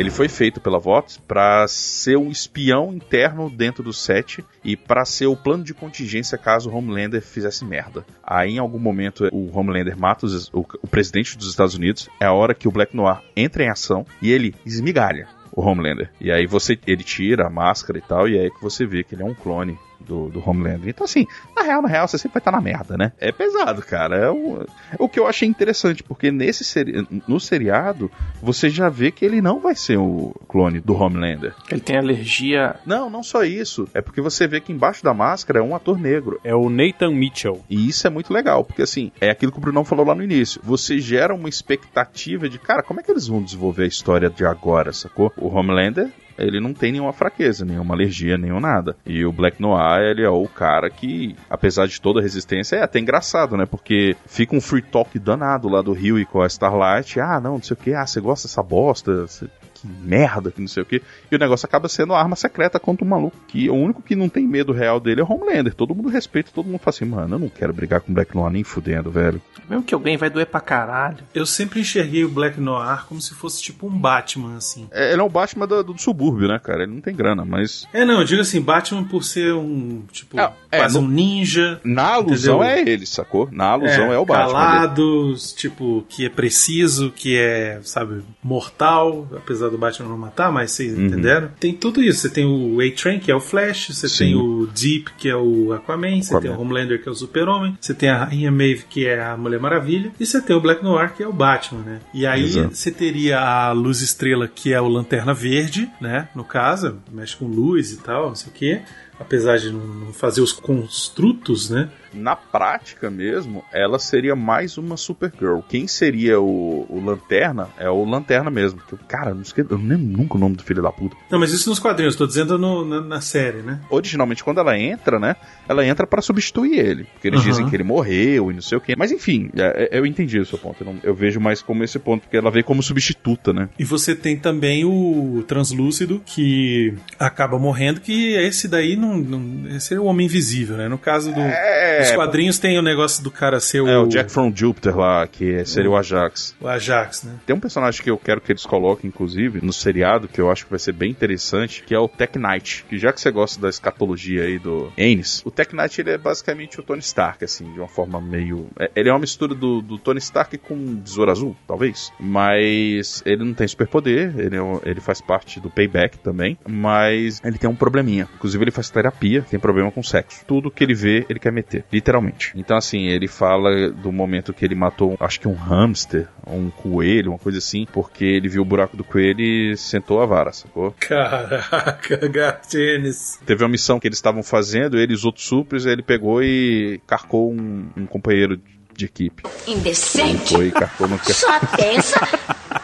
Ele foi feito pela Vox para ser um espião interno dentro do set e para ser o plano de contingência caso o Homelander fizesse merda. Aí, em algum momento, o Homelander mata o, o presidente dos Estados Unidos. É a hora que o Black Noir entra em ação e ele esmigalha o Homelander. E aí você ele tira a máscara e tal, e é aí que você vê que ele é um clone do, do Homelander. Então, assim, na real, na real, você sempre vai estar na merda, né? É pesado, cara. É o, o que eu achei interessante, porque nesse seri no seriado, você já vê que ele não vai ser o clone do Homelander. Ele tem alergia. Não, não só isso. É porque você vê que embaixo da máscara é um ator negro. É o Nathan Mitchell. E isso é muito legal, porque assim, é aquilo que o Brunão falou lá no início. Você gera uma expectativa de, cara, como é que eles vão desenvolver a história de agora, sacou? O Homelander, ele não tem nenhuma fraqueza, nenhuma alergia, nenhum nada. E o Black Noir, ele é o cara que, apesar de toda a resistência, é até engraçado, né? Porque fica um free talk danado lá do Rio e com a Starlight. Ah, não, não sei o que. Ah, você gosta dessa bosta? Você- que merda, que não sei o que. E o negócio acaba sendo a arma secreta contra o maluco. Que o único que não tem medo real dele é o Homelander. Todo mundo respeita, todo mundo fala assim, mano, eu não quero brigar com o Black Noir nem fudendo, velho. Mesmo que alguém vai doer pra caralho. Eu sempre enxerguei o Black Noir como se fosse tipo um Batman, assim. É, ele é o Batman do, do subúrbio, né, cara? Ele não tem grana, mas. É, não, eu digo assim, Batman por ser um, tipo, É, é, quase no- um ninja. Na alusão entendeu? é ele, sacou? Na alusão é, o Batman. Calados, tipo, que é preciso, que é, sabe, mortal, apesar do Batman não matar, mas vocês Uhum. entenderam? Tem tudo isso. Você tem o A-Train, que é o Flash, você Sim. tem o Deep, que é o Aquaman, você tem o Homelander, que é o Super-Homem, você tem a Rainha Maeve, que é a Mulher Maravilha, e você tem o Black Noir, que é o Batman, né? E aí Exato. você teria a Luz Estrela, que é o Lanterna Verde, né? No caso, mexe com luz e tal, não sei o quê. Apesar de não fazer os construtos, né? Na prática mesmo, ela seria mais uma Supergirl. Quem seria o, o Lanterna é o Lanterna mesmo. Que, cara, eu não esqueço, eu não lembro nunca o nome do filho da puta. Não, mas isso nos quadrinhos, tô dizendo no- na, na série, né? Originalmente, quando ela entra, né? Ela entra pra substituir ele. Porque eles Aham. dizem que ele morreu e não sei o quê. Mas enfim, é- é- eu entendi o seu ponto. Eu, não- eu vejo mais como esse ponto, porque ela veio como substituta, né? E você tem também o Translúcido, que acaba morrendo, que esse daí não, não esse é o Homem Invisível, né? No caso do, É, dos quadrinhos tem o negócio do cara ser o, É o Jack from Jupiter lá, que seria o Ajax. o Ajax, né? Tem um personagem que eu quero que eles coloquem, inclusive, no seriado, que eu acho que vai ser bem interessante, que é o Tech Knight. Que já que você gosta da escatologia aí do Ennis, o Tech Knight ele é basicamente o Tony Stark, assim, de uma forma meio. é- ele é uma mistura do, do Tony Stark com um Besouro Azul, talvez. Mas ele não tem superpoder, ele, é um- ele faz parte do Payback também, mas ele tem um probleminha. Inclusive, ele faz terapia, tem problema com sexo. Tudo que ele vê, ele quer meter, literalmente. Então, assim, ele fala do momento que ele matou, acho que um hamster, um coelho, uma coisa assim, porque ele viu o buraco do coelho e sentou a vara, sacou? Caraca, Gartienes. Teve uma missão que eles estavam fazendo, ele e os outros supers, ele pegou e carcou um, um companheiro de equipe. Indecente. Foi e carcou no Só pensa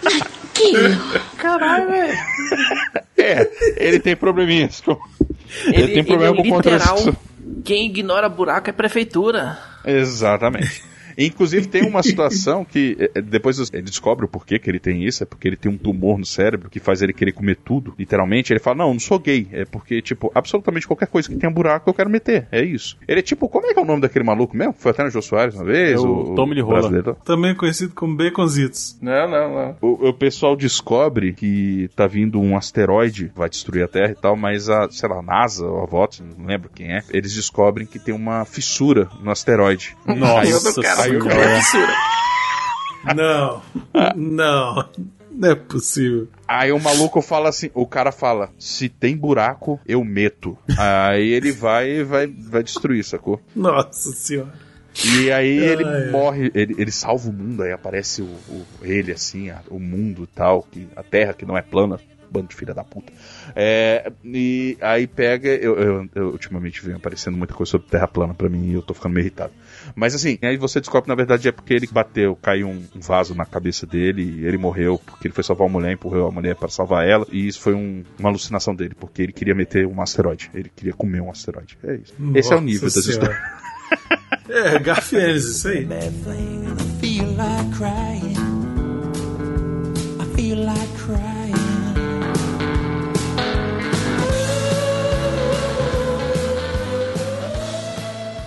naquilo. Caralho, velho. É, ele tem probleminhas. com- Ele, tem problema ele é com controle literal, sexual. Quem ignora buraco é prefeitura. Exatamente. Inclusive tem uma situação que eh, depois ele descobre o porquê que ele tem isso, é porque ele tem um tumor no cérebro que faz ele querer comer tudo, literalmente. Ele fala: "Não, não sou gay, é porque tipo, absolutamente qualquer coisa que tenha buraco eu quero meter". É isso. Ele é tipo, como é que é o nome daquele maluco mesmo? Foi até no Jô Soares uma vez, É o Tommy Lee brasileiro. Também conhecido como Baconzitos. Não, não, não. O, o pessoal descobre que tá vindo um asteroide, vai destruir a Terra e tal, mas a, sei lá, a NASA ou a VOT, não lembro quem é, eles descobrem que tem uma fissura no asteroide. Nossa Aí o-. aí o- Como é fissura? Não, não, não é possível. Aí o maluco fala assim, o cara fala, se tem buraco, eu meto. Aí ele vai e vai, vai destruir, sacou? Nossa senhora. E aí ele Ai, ai. morre, ele, ele salva o mundo, aí aparece o, o- ele assim, a- o mundo e tal, que, a terra que não é plana, bando de filha da puta. É, e aí pega, eu, eu- eu ultimamente venho aparecendo muita coisa sobre terra plana pra mim e eu tô ficando meio irritado. Mas assim, aí você descobre que na verdade é porque ele bateu, caiu um, um vaso na cabeça dele e ele morreu porque ele foi salvar uma mulher, empurrou a mulher para salvar ela e isso foi um- uma alucinação dele, porque ele queria meter um asteroide, ele queria comer um asteroide. É isso. Esse é o nível Nossa das histórias. É, Garfienes, isso aí. feel like crying. I feel like crying.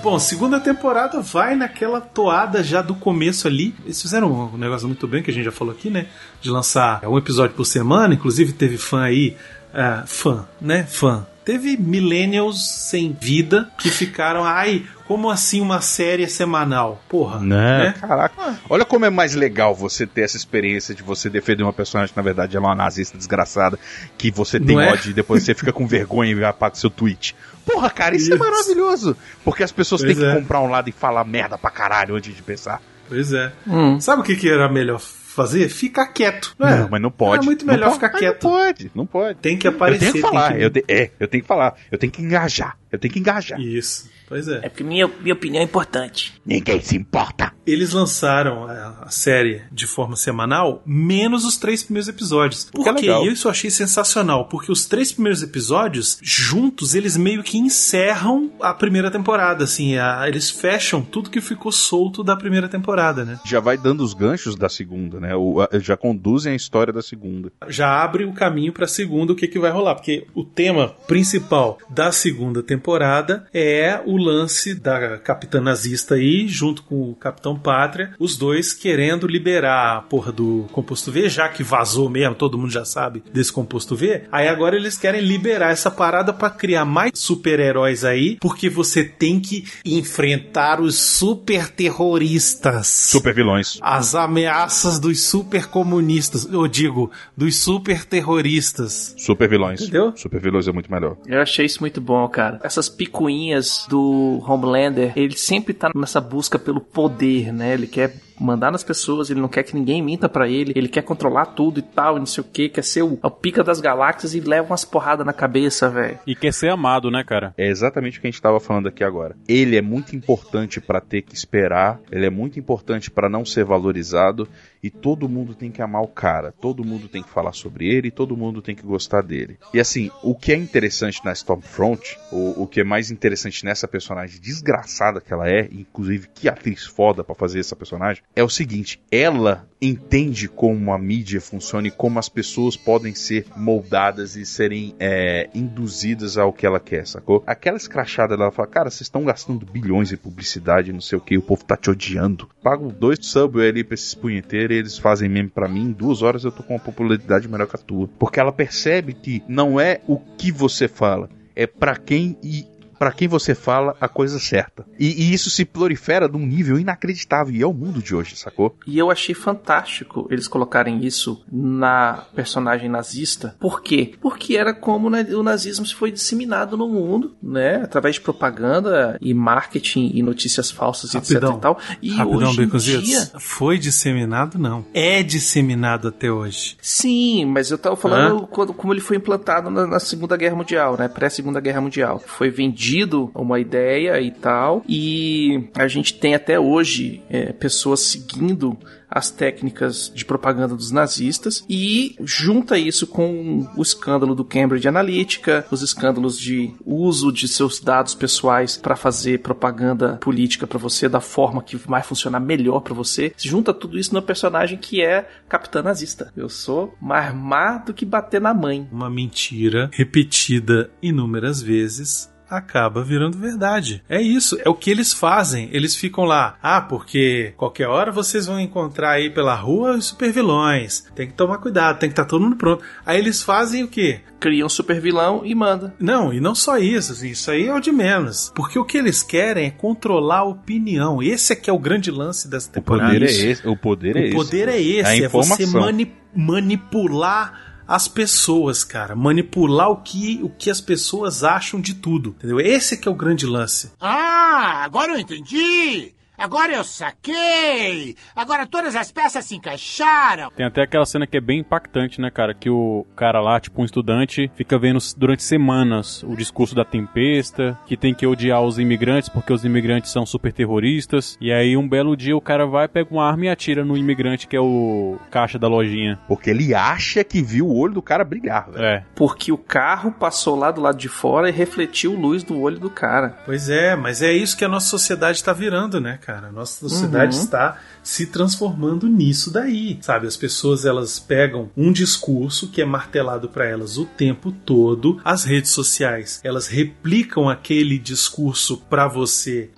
Bom, segunda temporada vai naquela toada já do começo ali. Eles fizeram um negócio muito bem, que a gente já falou aqui, né? De lançar um episódio por semana. Inclusive teve fã aí. ah, fã, né? Fã. Teve millennials sem vida que ficaram. Ai, como assim uma série semanal? Porra. Né? Caraca. Olha como é mais legal você ter essa experiência de você defender uma personagem que na verdade é uma nazista desgraçada, que você tem Não é? ódio e depois você fica com vergonha e apaga seu tweet. Porra, cara, isso, é Isso. maravilhoso. Porque as pessoas Pois têm que é. comprar um lado e falar merda pra caralho antes de pensar. Pois é. Hum. Sabe o que, que era melhor fazer? Ficar quieto. Não, é? Não, mas não pode. É muito melhor pode. ficar quieto. Não pode, não pode. Tem que Eu aparecer. tenho que falar, que- eu te- é, eu tenho que falar, eu tenho que engajar, eu tenho que engajar. Isso, pois é. É porque minha, minha opinião é importante. Ninguém se importa. eles lançaram a, a série de forma semanal, menos os três primeiros episódios. Por Que é quê? legal. Isso eu achei sensacional, porque os três primeiros episódios, juntos, eles meio que encerram a primeira temporada, assim, a- eles fecham tudo que ficou solto da primeira temporada, né? Já vai dando os ganchos da segunda, né? O, a- já conduzem a história da segunda. já abre o caminho para a segunda, o que, que vai rolar. Porque o tema principal da segunda temporada é o lance da capitã nazista aí, junto com o capitão Pátria, os dois querendo liberar a porra do composto V, já que vazou mesmo, todo mundo já sabe desse composto V. Aí agora eles querem liberar essa parada para criar mais super-heróis aí, porque você tem que enfrentar os super terroristas. Super vilões. As ameaças dos super comunistas, eu digo, dos super terroristas. Super vilões. Entendeu? Super vilões é muito melhor. Eu achei isso muito bom, cara. Essas picuinhas do Homelander, ele sempre tá nessa busca pelo poder, né? Ele quer mandar nas pessoas, ele não quer que ninguém minta pra ele, ele quer controlar tudo e tal, e não sei o que, quer ser o, o pica das galáxias e leva umas porradas na cabeça, velho. E quer ser amado, né, cara? É exatamente o que a gente estava falando aqui agora. Ele é muito importante para ter que esperar, ele é muito importante para não ser valorizado e todo mundo tem que amar o cara, todo mundo tem que falar sobre ele, todo mundo tem que gostar dele. E assim, o que é interessante na Stormfront, o, o que é mais interessante nessa personagem desgraçada que ela é, inclusive que atriz foda para fazer essa personagem, é o seguinte, ela entende como a mídia funciona e como as pessoas podem ser moldadas e serem é, induzidas ao que ela quer, sacou? Aquela escrachada dela fala, cara, vocês estão gastando bilhões em publicidade, não sei o que, o povo tá te odiando. Pago dois subway ali pra esses punheteiros e eles fazem meme pra mim, em duas horas eu tô com uma popularidade melhor que a tua. Porque ela percebe que não é o que você fala, é pra quem e para quem você fala a coisa certa. E, e isso se prolifera num nível inacreditável. E é o mundo de hoje, sacou? E eu achei fantástico eles colocarem isso na personagem nazista. Por quê? Porque era como o nazismo se foi disseminado no mundo, né? Através de propaganda e marketing e notícias falsas, Rapidão. etc e tal. E Rapidão, hoje em dia... Foi disseminado, não. É disseminado até hoje. Sim, mas eu tava falando quando, como ele foi implantado na, na Segunda Guerra Mundial, né? Pré-Segunda Guerra Mundial. Foi vendido uma ideia e tal, e a gente tem até hoje é, pessoas seguindo as técnicas de propaganda dos nazistas e junta isso com o escândalo do Cambridge Analytica, os escândalos de uso de seus dados pessoais para fazer propaganda política para você da forma que vai funcionar melhor para você. Junta tudo isso no personagem que é capitã nazista. Eu sou mais má do que bater na mãe. Uma mentira repetida inúmeras vezes acaba virando verdade. É isso, é o que eles fazem. Eles ficam lá, ah, porque qualquer hora vocês vão encontrar aí pela rua os supervilões. Tem que tomar cuidado, tem que estar todo mundo pronto. Aí eles fazem o quê? Cria um super vilão e manda. Não, e não só isso, assim, isso aí é o de menos. Porque o que eles querem é controlar a opinião. Esse é que é o grande lance dessa O temporada. poder é esse. O poder é O esse. poder é esse, A é você informação. mani- manipular as pessoas, cara. Manipular o que, o que as pessoas acham de tudo. Entendeu? Esse que é o grande lance. Ah, agora eu entendi! Agora eu saquei! Agora todas as peças se encaixaram! Tem até aquela cena que é bem impactante, né, cara? Que o cara lá, tipo um estudante, fica vendo durante semanas o discurso da tempesta, que tem que odiar os imigrantes porque os imigrantes são super terroristas. E aí um belo dia o cara vai, pega uma arma e atira no imigrante que é o caixa da lojinha. Porque ele acha que viu o olho do cara brilhar, velho. É. Porque o carro passou lá do lado de fora e refletiu luz do olho do cara. Pois é, mas é isso que a nossa sociedade está virando, né, cara? A nossa sociedade Uhum. está se transformando nisso daí, sabe? As pessoas elas pegam um discurso que é martelado para elas o tempo todo, as redes sociais elas replicam aquele discurso para você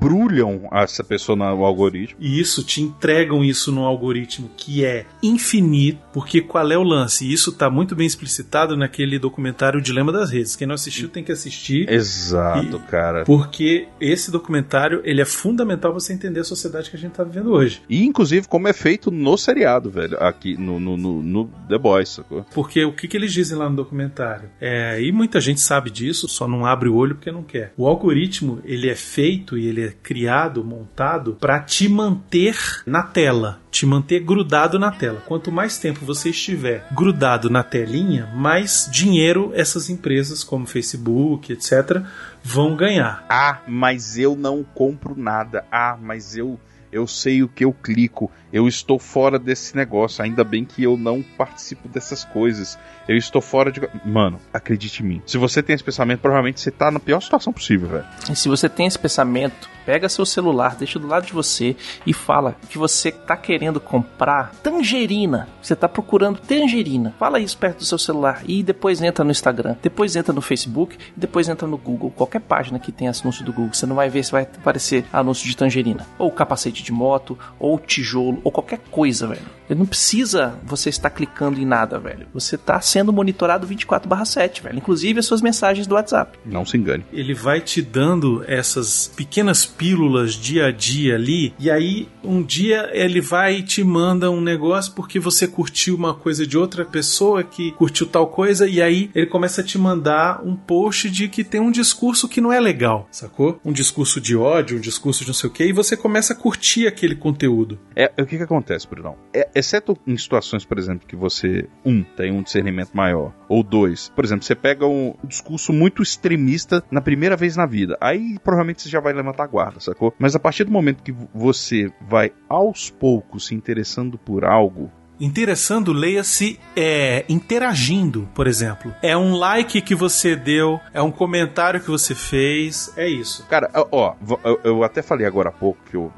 Embrulham essa pessoa no algoritmo. e isso te entregam isso num algoritmo que é infinito, porque qual é o lance? Isso tá muito bem explicitado naquele documentário O Dilema das Redes. Quem não assistiu tem que assistir. Exato, cara. Porque esse documentário ele é fundamental pra você entender a sociedade que a gente tá vivendo hoje. E inclusive como é feito no seriado, velho. Aqui no, no, no, no The Boys, sacou? Porque o que, que eles dizem lá no documentário? É, e muita gente sabe disso, só não abre o olho porque não quer. O algoritmo ele é feito e ele é criado, montado para te manter na tela, te manter grudado na tela. Quanto mais tempo você estiver grudado na telinha, mais dinheiro essas empresas como Facebook, etc, vão ganhar. Ah, mas eu não compro nada. Ah, mas eu eu sei o que eu clico, eu estou fora desse negócio, ainda bem que eu não participo dessas coisas. Eu estou fora de. Mano, acredite em mim. Se você tem esse pensamento, provavelmente você tá na pior situação possível, velho. E se você tem esse pensamento, pega seu celular, deixa do lado de você e fala que você tá querendo comprar tangerina. Você tá procurando tangerina. Fala isso perto do seu celular e depois entra no Instagram, depois entra no Facebook depois entra no Google. Qualquer página que tenha anúncio do Google, você não vai ver se vai aparecer anúncio de tangerina. Ou capacete de moto, ou tijolo, ou qualquer coisa, velho. Não precisa você estar clicando em nada, velho. Você tá sendo monitorado 24/7, velho. Inclusive as suas mensagens do WhatsApp. Não se engane. Ele vai te dando essas pequenas pílulas dia a dia ali, e aí um dia ele vai e te manda um negócio porque você curtiu uma coisa de outra pessoa que curtiu tal coisa, e aí ele começa a te mandar um post de que tem um discurso que não é legal, sacou? Um discurso de ódio, um discurso de não sei o que, e você começa a curtir aquele conteúdo. É, o que que acontece, Brunão? É, exceto em situações, por exemplo, que você, um, tem um discernimento maior, ou dois, por exemplo, você pega um discurso muito extremista na primeira vez na vida, aí provavelmente você já vai levantar a guarda, sacou? Mas a partir do momento que você vai aos poucos se interessando por algo, Interessando, leia-se é, interagindo, por exemplo. É um like que você deu, é um comentário que você fez, é isso. Cara, ó, eu, até falei agora há pouco, que eu,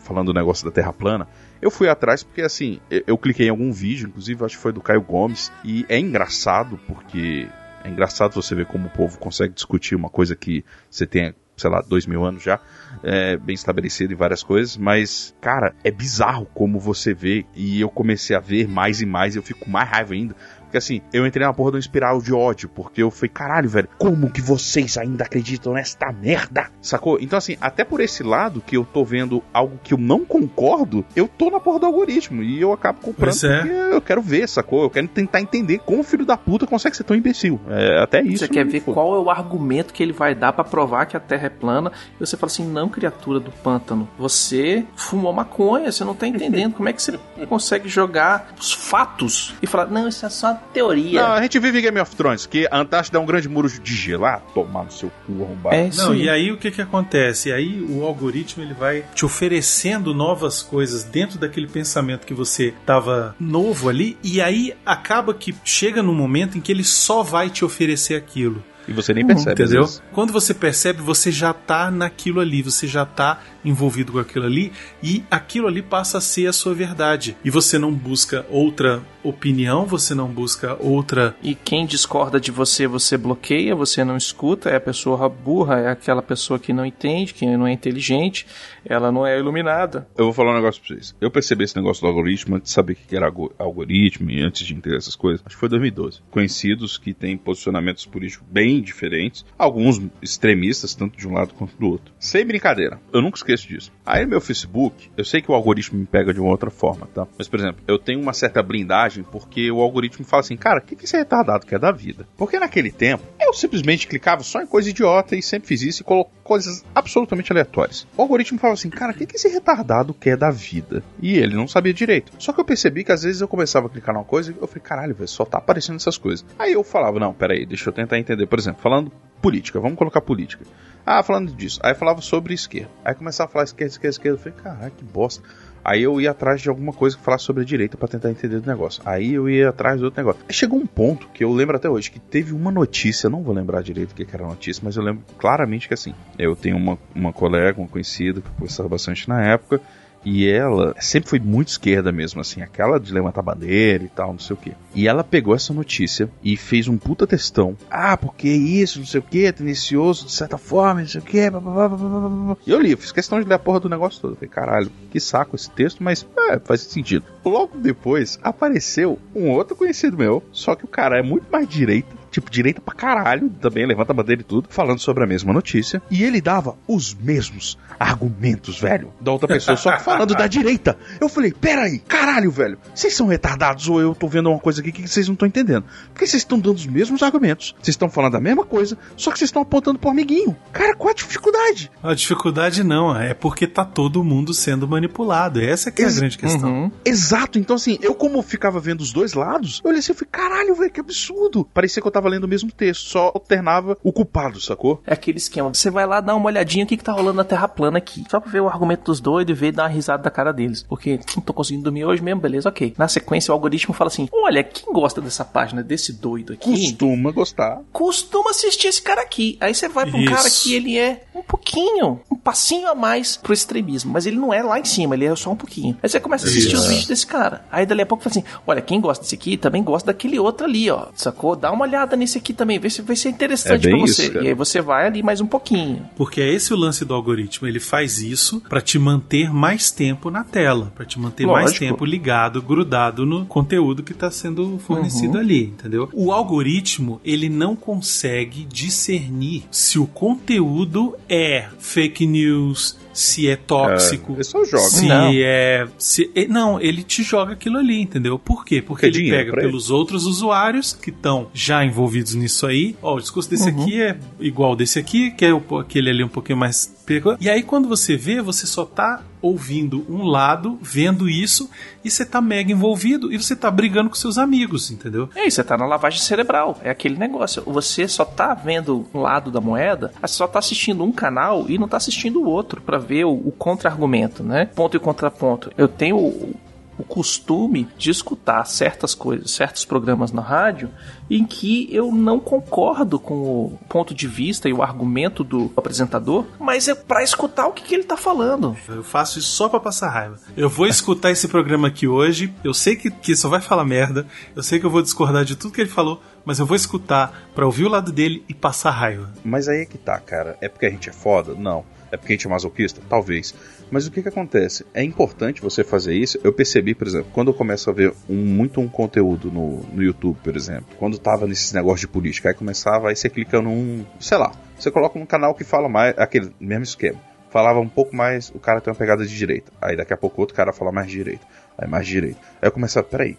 falando do negócio da Terra plana, eu fui atrás porque, assim, eu, cliquei em algum vídeo, inclusive acho que foi do Caio Gomes, e é engraçado porque é engraçado você ver como o povo consegue discutir uma coisa que você tem, sei lá, dois mil anos já, é, bem estabelecido em várias coisas, mas, cara, é bizarro como você vê, e eu comecei a ver mais e mais, e eu fico com mais raiva ainda, porque assim, eu entrei na porra de uma espiral de ódio, porque eu falei, caralho, velho, como que vocês ainda acreditam nesta merda? Sacou? Então, assim, até por esse lado que eu tô vendo algo que eu não concordo, eu tô na porra do algoritmo e eu acabo comprando é. porque eu quero ver, sacou? Eu quero tentar entender como o filho da puta consegue ser tão imbecil. É até isso. Você quer ver qual é o argumento que ele vai dar pra provar que a Terra é plana? E você fala assim: não, criatura do pântano, você fumou maconha, você não tá entendendo. Como é que você consegue jogar os fatos e falar, não, isso é só teoria? Não, a gente vive em Game of Thrones, que a Antártida é um grande muro de gelo. Ah, tomar no seu cu arrombado. É Não, e aí o que que acontece? E aí o algoritmo ele vai te oferecendo novas coisas dentro daquele pensamento que você tava novo ali, e aí acaba que chega num momento em que ele só vai te oferecer aquilo. E você nem percebe, Entendeu? Quando você percebe, você já tá naquilo ali, você já tá envolvido com aquilo ali e aquilo ali passa a ser a sua verdade. E você não busca outra opinião, você não busca outra. E quem discorda de você, você bloqueia, você não escuta, é a pessoa burra, é aquela pessoa que não entende, que não é inteligente, ela não é iluminada. Eu vou falar um negócio pra vocês. Eu percebi esse negócio do algoritmo antes de saber o que era algo- algoritmo e antes de entender essas coisas. Acho que foi 2012. Conhecidos que têm posicionamentos políticos bem diferentes, alguns extremistas, tanto de um lado quanto do outro. Sem brincadeira, eu nunca esqueço disso. Aí meu Facebook, eu sei que o algoritmo me pega de uma outra forma, tá? Mas, por exemplo, eu tenho uma certa blindagem porque o algoritmo fala assim, cara, o que, que esse retardado quer da vida? Porque naquele tempo, eu simplesmente clicava só em coisa idiota e sempre fiz isso e colocou coisas absolutamente aleatórias. O algoritmo falava assim, cara, o que, que esse retardado quer da vida? E ele não sabia direito. Só que eu percebi que às vezes eu começava a clicar numa coisa e eu falei, caralho, velho, só tá aparecendo essas coisas. Aí eu falava, não, peraí, deixa eu tentar entender. Por exemplo, falando política, vamos colocar política. Ah, falando disso. Aí falava sobre esquerda. Aí começava a falar esquerda, esquerda, esquerda. Eu falei, caralho, que bosta. Aí eu ia atrás de alguma coisa que falasse sobre a direita pra tentar entender o negócio. Aí eu ia atrás de outro negócio. Aí chegou um ponto que eu lembro até hoje que teve uma notícia, não vou lembrar direito o que era a notícia, mas eu lembro claramente que assim, eu tenho uma, uma colega, uma conhecida que conversava bastante na época, e ela sempre foi muito esquerda mesmo, assim, aquela de levantar bandeira e tal, não sei o que. E ela pegou essa notícia e fez um puta textão. Ah, porque isso, não sei o que, tendencioso de certa forma, não sei o que. E eu li, fiz questão de ler a porra do negócio todo. Eu falei, caralho, que saco esse texto, mas é, faz sentido. Logo depois apareceu um outro conhecido meu, só que o cara é muito mais direita tipo, direita pra caralho, também levanta a bandeira e tudo, falando sobre a mesma notícia. E ele dava os mesmos argumentos, velho, da outra pessoa, só que falando da direita. Eu falei, peraí, caralho, velho, vocês são retardados ou eu tô vendo uma coisa aqui que vocês não estão entendendo? Porque vocês estão dando os mesmos argumentos, vocês estão falando a mesma coisa, só que vocês estão apontando pro amiguinho. Cara, qual a dificuldade? A dificuldade não, é porque tá todo mundo sendo manipulado. Essa que é a grande questão. Uhum. Exato, então assim, eu como ficava vendo os dois lados, eu olhei assim e falei, caralho, velho, que absurdo. Parecia que eu tava tava lendo o mesmo texto, só alternava o culpado, sacou? É aquele esquema. Você vai lá dar uma olhadinha o que, que tá rolando na Terra plana aqui. Só pra ver o argumento dos doidos e ver e dar uma risada da cara deles. Porque não tô conseguindo dormir hoje mesmo, beleza, ok. Na sequência, o algoritmo fala assim: olha, quem gosta dessa página, desse doido aqui, Costuma gostar. costuma assistir esse cara aqui. Aí você vai pra um Isso. cara que ele é um pouquinho, um passinho a mais pro extremismo. Mas ele não é lá em cima, ele é só um pouquinho. Aí você começa a assistir Isso. os vídeos desse cara. Aí dali a pouco fala assim: olha, quem gosta desse aqui também gosta daquele outro ali, ó. Sacou? Dá uma olhada nesse aqui também, vê se vai ser interessante É pra bem você. isso, e aí você vai ali mais um pouquinho. Porque é esse o lance do algoritmo. Ele faz isso pra te manter mais tempo na tela, pra te manter mais Lógico. tempo ligado, grudado no conteúdo que está sendo fornecido Uhum. ali, entendeu? O algoritmo, ele não consegue discernir se o conteúdo é fake news, se é tóxico, É, ele só joga. se Não. é... Se, é- não, ele te joga aquilo ali, entendeu? Por quê? Porque Porque é ele pega pra ele. pelos outros usuários que estão já envolvidos nisso aí. Ó, o discurso desse Uhum. aqui é igual desse aqui, que é o- aquele ali um pouquinho mais E aí quando você vê, você só tá ouvindo um lado, vendo isso, e você tá mega envolvido e você tá brigando com seus amigos, entendeu? É isso, você tá na lavagem cerebral. É aquele negócio. Você só tá vendo um lado da moeda, só tá assistindo um canal e não tá assistindo o outro pra ver o, o contra-argumento, né? Ponto e contraponto. Eu tenho o, costume de escutar certas coisas, certos programas na rádio, em que eu não concordo com o ponto de vista e o argumento do apresentador, mas é pra escutar o que, que ele tá falando. Eu faço isso só pra passar raiva. Eu vou escutar esse programa aqui hoje, eu sei que, que só vai falar merda, eu sei que eu vou discordar de tudo que ele falou, mas eu vou escutar pra ouvir o lado dele e passar raiva. Mas aí é que tá, cara. É porque a gente é foda? Não. É porque a gente é masoquista? Talvez. Mas o que que acontece? É importante você fazer isso. Eu percebi, por exemplo, quando eu começo a ver um- muito um conteúdo no, no YouTube, por exemplo, quando tava nesses negócios de política, aí começava, aí você clica num, sei lá, você coloca um canal que fala mais, aquele mesmo esquema. Falava um pouco mais, o cara tem uma pegada de direita. Aí daqui a pouco outro cara fala mais de direita. Aí mais de direita. Aí eu começava, peraí,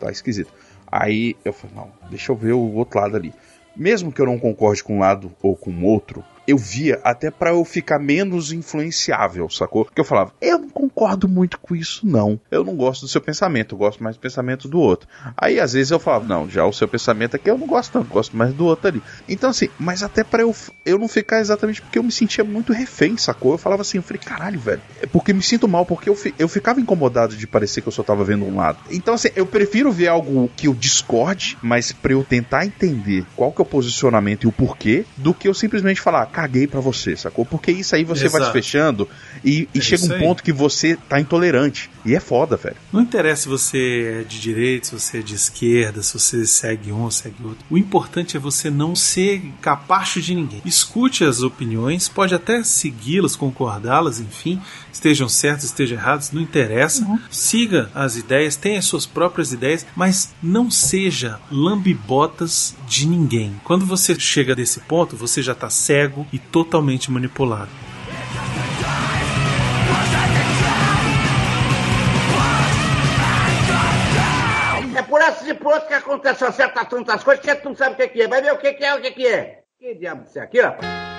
tá esquisito. Aí eu falei, não, deixa eu ver o outro lado ali. Mesmo que eu não concorde com um lado ou com o outro, eu via até pra eu ficar menos influenciável, sacou? Porque eu falava, eu não concordo muito com isso, não. Eu não gosto do seu pensamento, eu gosto mais do pensamento do outro. Aí às vezes eu falava, não, já o seu pensamento aqui eu não gosto tanto, gosto mais do outro ali. Então assim, mas até pra eu, eu não ficar exatamente porque eu me sentia muito refém, sacou? Eu falava assim, eu falei, caralho, velho, é porque me sinto mal, porque eu, fi- eu ficava incomodado de parecer que eu só tava vendo um lado. Então assim, eu prefiro ver algo que eu discorde, mas pra eu tentar entender qual que é o posicionamento e o porquê, do que eu simplesmente falar, caguei pra você, sacou? Porque isso aí você vai se Exato. fechando e, e É chega um aí. ponto que você tá intolerante. E é foda, velho. Não interessa se você é de direita, se você é de esquerda, se você segue um ou segue outro. O importante é você não ser capacho de ninguém. Escute as opiniões, pode até segui-las, concordá-las, enfim, estejam certas, estejam erradas, não interessa. Siga as ideias, tenha as suas próprias ideias, mas não seja lambibotas de ninguém. Quando você chega desse ponto, você já está cego e totalmente manipulado. É por essas e por outras que acontecem certas tantas coisas que tu não sabe o que que é. Vai ver o que é, o que é. Que diabo isso aqui, ó?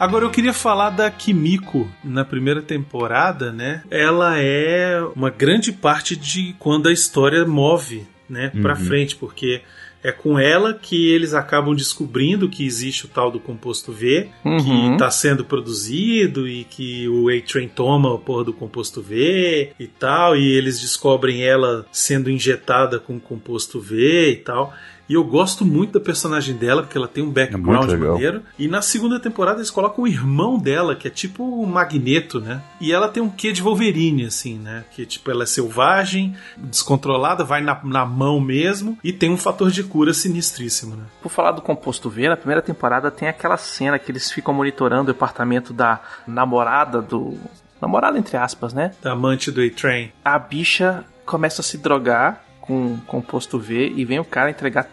Agora eu queria falar da Kimiko na primeira temporada, né? Ela é uma grande parte de quando a história move, né, Pra Uhum. frente, porque é com ela que eles acabam descobrindo que existe o tal do composto V, Uhum. que tá sendo produzido e que o A-Train toma a porra do composto V e tal, e eles descobrem ela sendo injetada com composto V e tal. E eu gosto muito da personagem dela, porque ela tem um background legal. maneiro. E na segunda temporada eles colocam o irmão dela, que é tipo o Magneto, né? E ela tem um quê de Wolverine, assim, né? Que tipo, ela é selvagem, descontrolada, vai na, na mão mesmo, e tem um fator de cura sinistríssimo, né? Por falar do composto V, na primeira temporada tem aquela cena que eles ficam monitorando o apartamento da namorada do. Namorada, entre aspas, né? Da amante do A-Train. A bicha começa a se drogar com composto V e vem o cara entregar,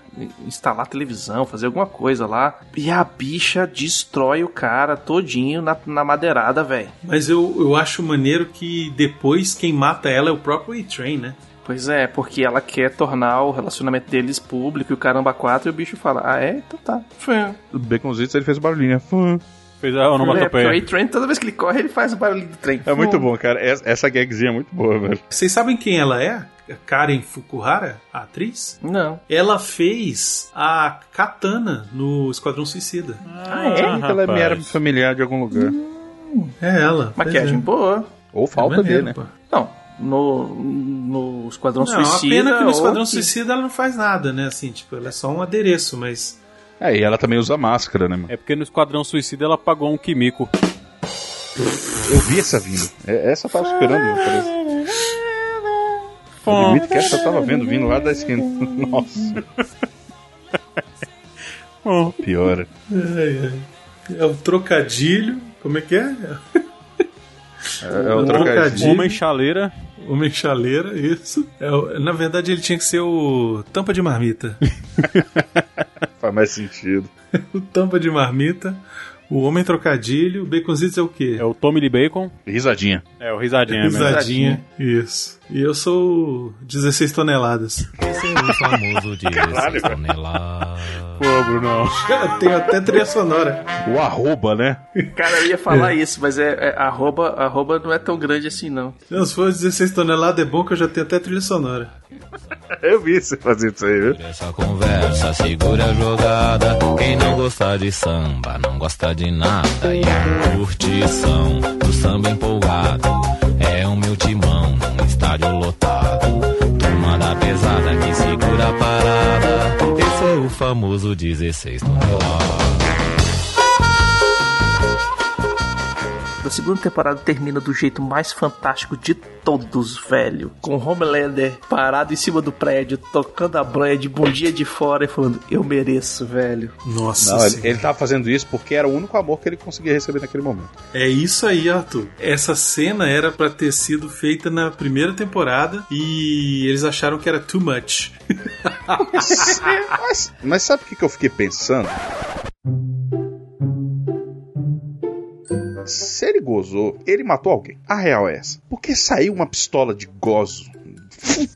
instalar televisão, fazer alguma coisa lá. E a bicha destrói o cara todinho na, na madeirada, velho. Mas eu, eu acho maneiro que depois quem mata ela é o próprio A-Train, né? Pois é, porque ela quer tornar o relacionamento deles público e o caramba quatro e o bicho fala, ah é? Então tá. Fã. O Baconzitos ele fez o barulhinho, né? Fã. Fez a É, porque o onomatopeia. A-Train, toda vez que ele corre, ele faz o barulho do trem. É muito bom, cara. Essa, essa gagzinha é muito boa, velho. Vocês sabem quem ela é? Karen Fukuhara, a atriz? Não. Ela fez a Katana no Esquadrão Suicida. Ah, é? ela me era familiar de algum lugar. É ela. Maquiagem é. boa. Ou falta É maneiro, dele, né? pô. Não, no, no Esquadrão Não, Suicida... a pena que no Esquadrão que- Suicida ela não faz nada, né? Assim, tipo, ela é só um adereço, mas. É, e ela também usa máscara, né, mano? É porque no Esquadrão Suicida ela pagou um Kimiko. Eu vi essa vindo. É, Essa eu tava esperando, parece. Admito que essa eu tava vendo vindo lá da esquina. Nossa. Piora. Ai, ai. É o trocadilho. Como é que é? É, é o trocadilho. Homem chaleira. Homem chaleira, isso. É o- na verdade, ele tinha que ser o tampa de marmita. Faz mais sentido. o tampa de marmita, o homem trocadilho, o baconzitos é o quê? É o Tommy Lee Bacon. Risadinha. É, o Risadinha mesmo. Risadinha. Isso. E eu sou o 16 toneladas. Esse é o famoso de Caralho, velho. toneladas. Pô, Bruno. Tem até trilha sonora. O arroba, né? Cara, eu ia falar isso, mas é, é- arroba, arroba não é tão grande assim, não. Não, se for 16 toneladas, é bom que eu já tenho até trilha sonora. Eu vi você fazer isso aí, viu? Essa conversa segura a jogada. Quem não gosta de samba não gosta de nada. E a curtição do samba empolgado é o meu timão estádio lotado. Turma da pesada que segura a parada. Esse é o famoso 16 toneladas. A segunda temporada termina do jeito mais fantástico de todos, velho. Com Homelander parado em cima do prédio, tocando a banha de bom dia de fora e falando, eu mereço, velho. Nossa Não, ele, ele tava fazendo isso porque era o único amor que ele conseguia receber naquele momento. É isso aí, Arthur. Essa cena era pra ter sido feita na primeira temporada e eles acharam que era too much. mas, mas sabe o que, que eu fiquei pensando? Se ele gozou, ele matou alguém. A real é essa. Porque saiu uma pistola de gozo.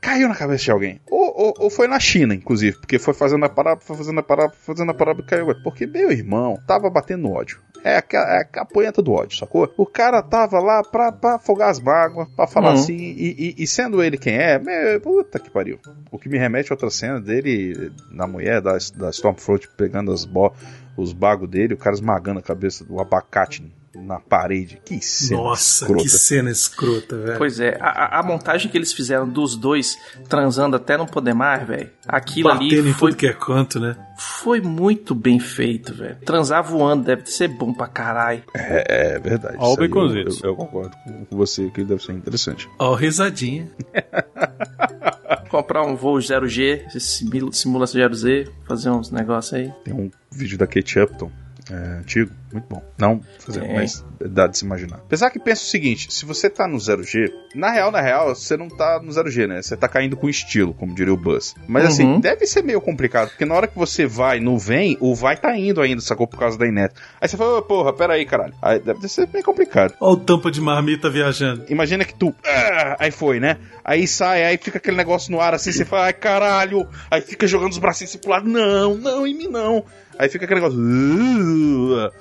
Caiu na cabeça de alguém. Ou, ou, ou foi na China, inclusive. Porque foi fazendo a parada, foi fazendo a parada, foi fazendo a parada e caiu. Porque meu irmão tava batendo no ódio. É a, é a capoeira do ódio, sacou? O cara tava lá pra, pra afogar as mágoas, pra falar Uhum. assim, e, e- e sendo ele quem é, meu, puta que pariu. O que me remete a outra cena dele, na mulher, da, da Stormfront pegando as bo os bagos dele, o cara esmagando a cabeça do abacate na parede. Que cena Nossa, escrota. que cena escrota, velho. Pois é, a, a- montagem que eles fizeram dos dois transando até não poder mais, velho. Aquilo Batendo ali em foi, tudo que é canto, né? foi muito bem feito, velho. Transar voando deve ser bom pra caralho. É, é verdade. Ó o baconzitos. eu, eu, eu concordo com você que deve ser interessante. Ó, risadinha. Comprar um voo 0G, simula, simula 0Z, fazer uns negócios aí. Tem um vídeo da Kate Upton. É, antigo, muito bom. Não fazer, Tem. mas dá de se imaginar. Apesar que pensa o seguinte: se você tá no 0G, na real, na real, você não tá no 0G, né? Você tá caindo com estilo, como diria o Buzz. Mas assim, Uhum. deve ser meio complicado, porque na hora que você vai no vem, o vai tá indo ainda, sacou? Por causa da Inet. Aí você fala, "Ô, porra, pera aí, caralho. Aí deve ser meio complicado. Ó o tampa de marmita viajando. Imagina que tu. ah, aí foi, né? Aí sai, aí fica aquele negócio no ar assim, você fala, ai caralho. Aí fica jogando os bracinhos assim pro lado, não, não, em mim não. Aí fica aquele negócio. "Uh",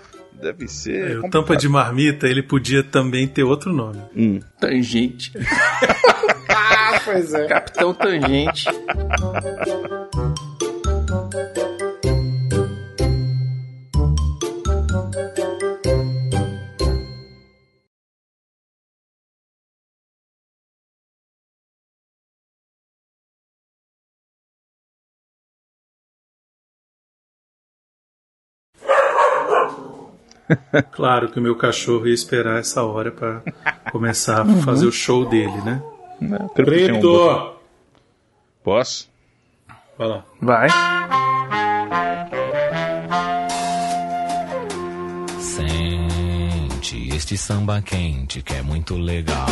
deve ser. É, tampa de marmita, ele podia também ter outro nome. Hum. Tangente. Ah, pois é. Capitão Tangente. Claro que o meu cachorro ia esperar essa hora pra começar a fazer o show dele, né? Preto! Posso? Vai lá. Vai. Sente este samba quente que é muito legal.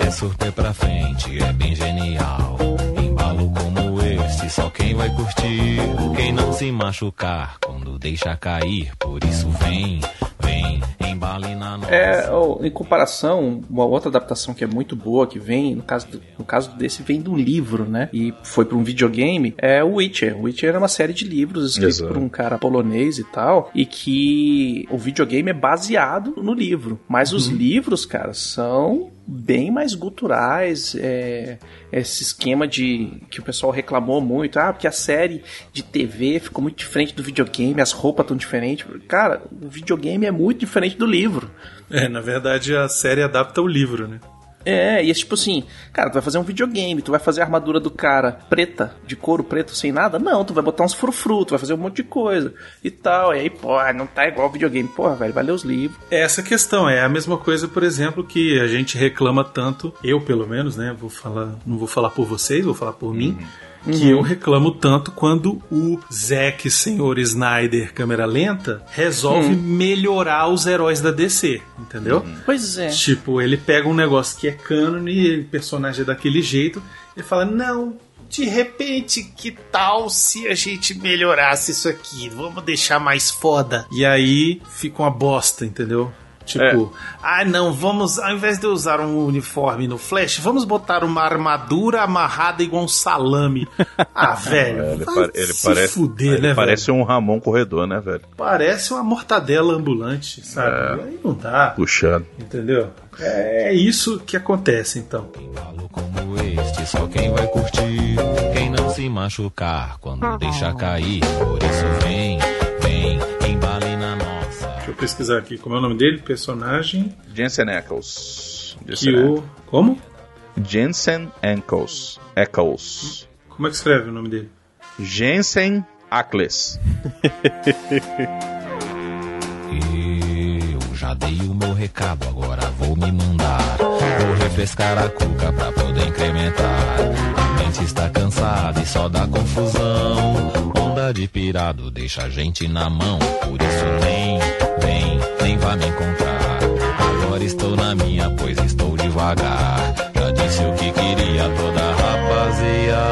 É surter pra frente, é bem genial. Embalo como este, só quem vai curtir. Quem não se machucar quando deixa cair. Por isso vem, vem embale na nossa. É, em comparação, uma outra adaptação que é muito boa, que vem, no caso, do- no caso desse, vem do livro, né? E foi para um videogame, é o Witcher. O Witcher é uma série de livros escritos por um cara polonês e tal, e que o videogame é baseado no livro. Mas os livros, cara, são bem mais guturais, é, esse esquema de que o pessoal reclamou muito, ah, porque a série de TV ficou muito diferente do videogame, as roupas tão diferentes. Cara, o videogame é muito diferente do livro. É, na verdade a série adapta o livro, né? É, e é tipo assim, cara, tu vai fazer um videogame, tu vai fazer a armadura do cara preta, de couro preto, sem nada? Não, tu vai botar uns frufru, tu vai fazer um monte de coisa e tal. E aí, pô, não tá igual videogame. Porra, velho, vai ler os livros. É essa questão, é a mesma coisa, por exemplo, que a gente reclama tanto, eu pelo menos, né? Vou falar, não vou falar por vocês, vou falar por mim. Que eu reclamo tanto quando o Zack Senhor Snyder, câmera lenta, resolve Hum. melhorar os heróis da DC, entendeu? Pois é. Tipo, ele pega um negócio que é canon e o personagem é daquele jeito, e fala: Não, de repente, que tal se a gente melhorasse isso aqui? Vamos deixar mais foda. E aí fica uma bosta, entendeu? Tipo, ah não, vamos, ao invés de eu usar um uniforme no Flash, vamos botar uma armadura amarrada igual um salame. Ah, velho, Ele, vai ele se parece, fuder, ele né, parece um Ramon corredor, né, velho? Parece uma mortadela ambulante, sabe? É. Aí não dá. Puxando. Entendeu? É isso que acontece, então. Como este, só quem vai curtir, quem não se machucar quando deixa cair. Por isso vem, vem, eu pesquisar aqui como é o nome dele, personagem. Jensen Ackles. Que Jensen o. Como? Jensen Ackles. Ackles. Como é que escreve o nome dele? Jensen Ackles. Eu já dei o meu recado, agora vou me mandar. Vou refrescar a cuca pra poder incrementar. A mente está cansada e só dá confusão. Onda de pirado deixa a gente na mão. Por isso nem, nem vai me encontrar. Agora estou na minha, pois estou devagar. Já disse o que queria toda rapaziada.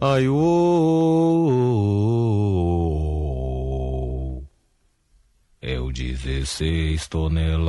Ai, o 16 toneladas.